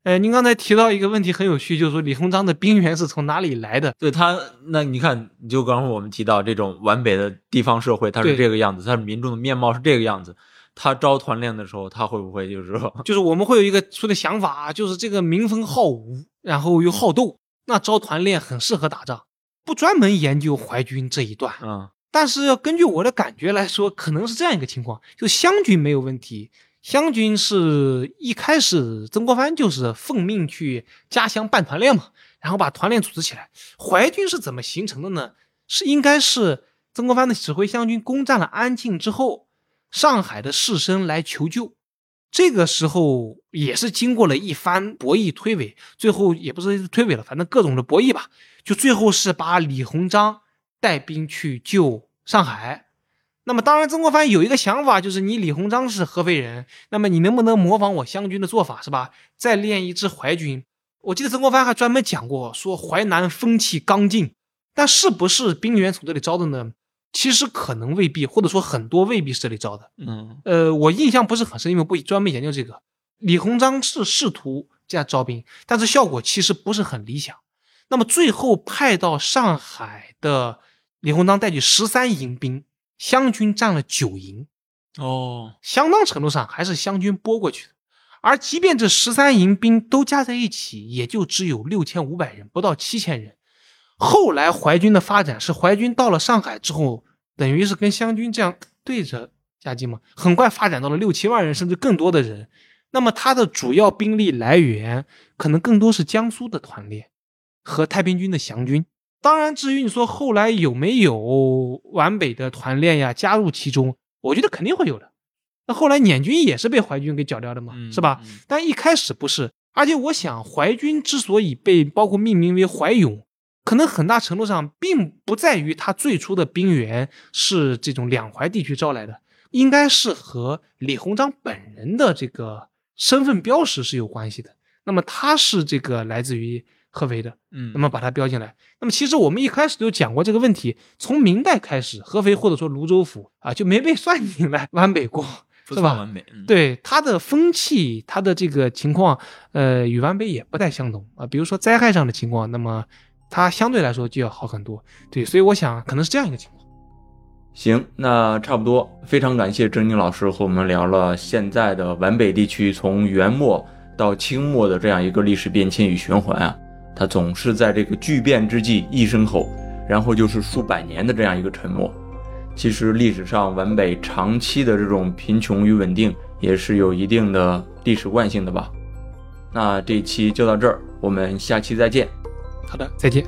呃，您刚才提到一个问题很有趣，就是说李鸿章的兵源是从哪里来的？对他，那你看，就刚刚我们提到这种皖北的地方社会，它是这个样子，它是民众的面貌是这个样子。他招团练的时候，他会不会就是说，*laughs* 就是我们会有一个说的想法，就是这个民风好武，然后又好斗，那招团练很适合打仗，不专门研究淮军这一段。嗯但是要根据我的感觉来说，可能是这样一个情况：就湘军没有问题，湘军是一开始曾国藩就是奉命去家乡办团练嘛，然后把团练组织起来。淮军是怎么形成的呢？是应该是曾国藩的指挥湘军攻占了安庆之后，上海的士绅来求救，这个时候也是经过了一番博弈推诿，最后也不是推诿了，反正各种的博弈吧，就最后是把李鸿章带兵去救上海。那么当然，曾国藩有一个想法，就是你李鸿章是合肥人，那么你能不能模仿我湘军的做法，是吧？再练一支淮军。我记得曾国藩还专门讲过，说淮南风气刚劲，但是不是兵源从这里招的呢？其实可能未必，或者说很多未必是这里招的。嗯呃，我印象不是很深，因为不专门研究这个。李鸿章是试图这样招兵，但是效果其实不是很理想。那么最后派到上海的李鸿章带去十三营兵，湘军占了九营，哦，相当程度上还是湘军拨过去的。而即便这十三营兵都加在一起，也就只有六千五百人，不到七千人。后来淮军的发展是淮军到了上海之后，等于是跟湘军这样对着夹击嘛，很快发展到了六七万人甚至更多的人。那么他的主要兵力来源可能更多是江苏的团练和太平军的降军。当然，至于你说后来有没有皖北的团练呀加入其中，我觉得肯定会有的。那后来捻军也是被淮军给剿掉的嘛，嗯是吧？嗯但一开始不是，而且我想淮军之所以被包括命名为淮勇，可能很大程度上并不在于他最初的兵源是这种两淮地区招来的，应该是和李鸿章本人的这个身份标识是有关系的。那么他是这个来自于合肥的，嗯，那么把它标进来。那么其实我们一开始就讲过这个问题，从明代开始，合肥或者说泸州府啊就没被算进来 *laughs* 皖北过，是吧？算完美，嗯，对它的风气，它的这个情况，呃，与皖北也不太相同啊。比如说灾害上的情况，那么它相对来说就要好很多。对，所以我想可能是这样一个情况。行，那差不多。非常感谢郑宁老师和我们聊了现在的皖北地区从元末到清末的这样一个历史变迁与循环啊，他总是在这个巨变之际一声吼，然后就是数百年的这样一个沉默。其实历史上皖北长期的这种贫穷与稳定也是有一定的历史惯性的吧。那这期就到这儿，我们下期再见。好的，再见。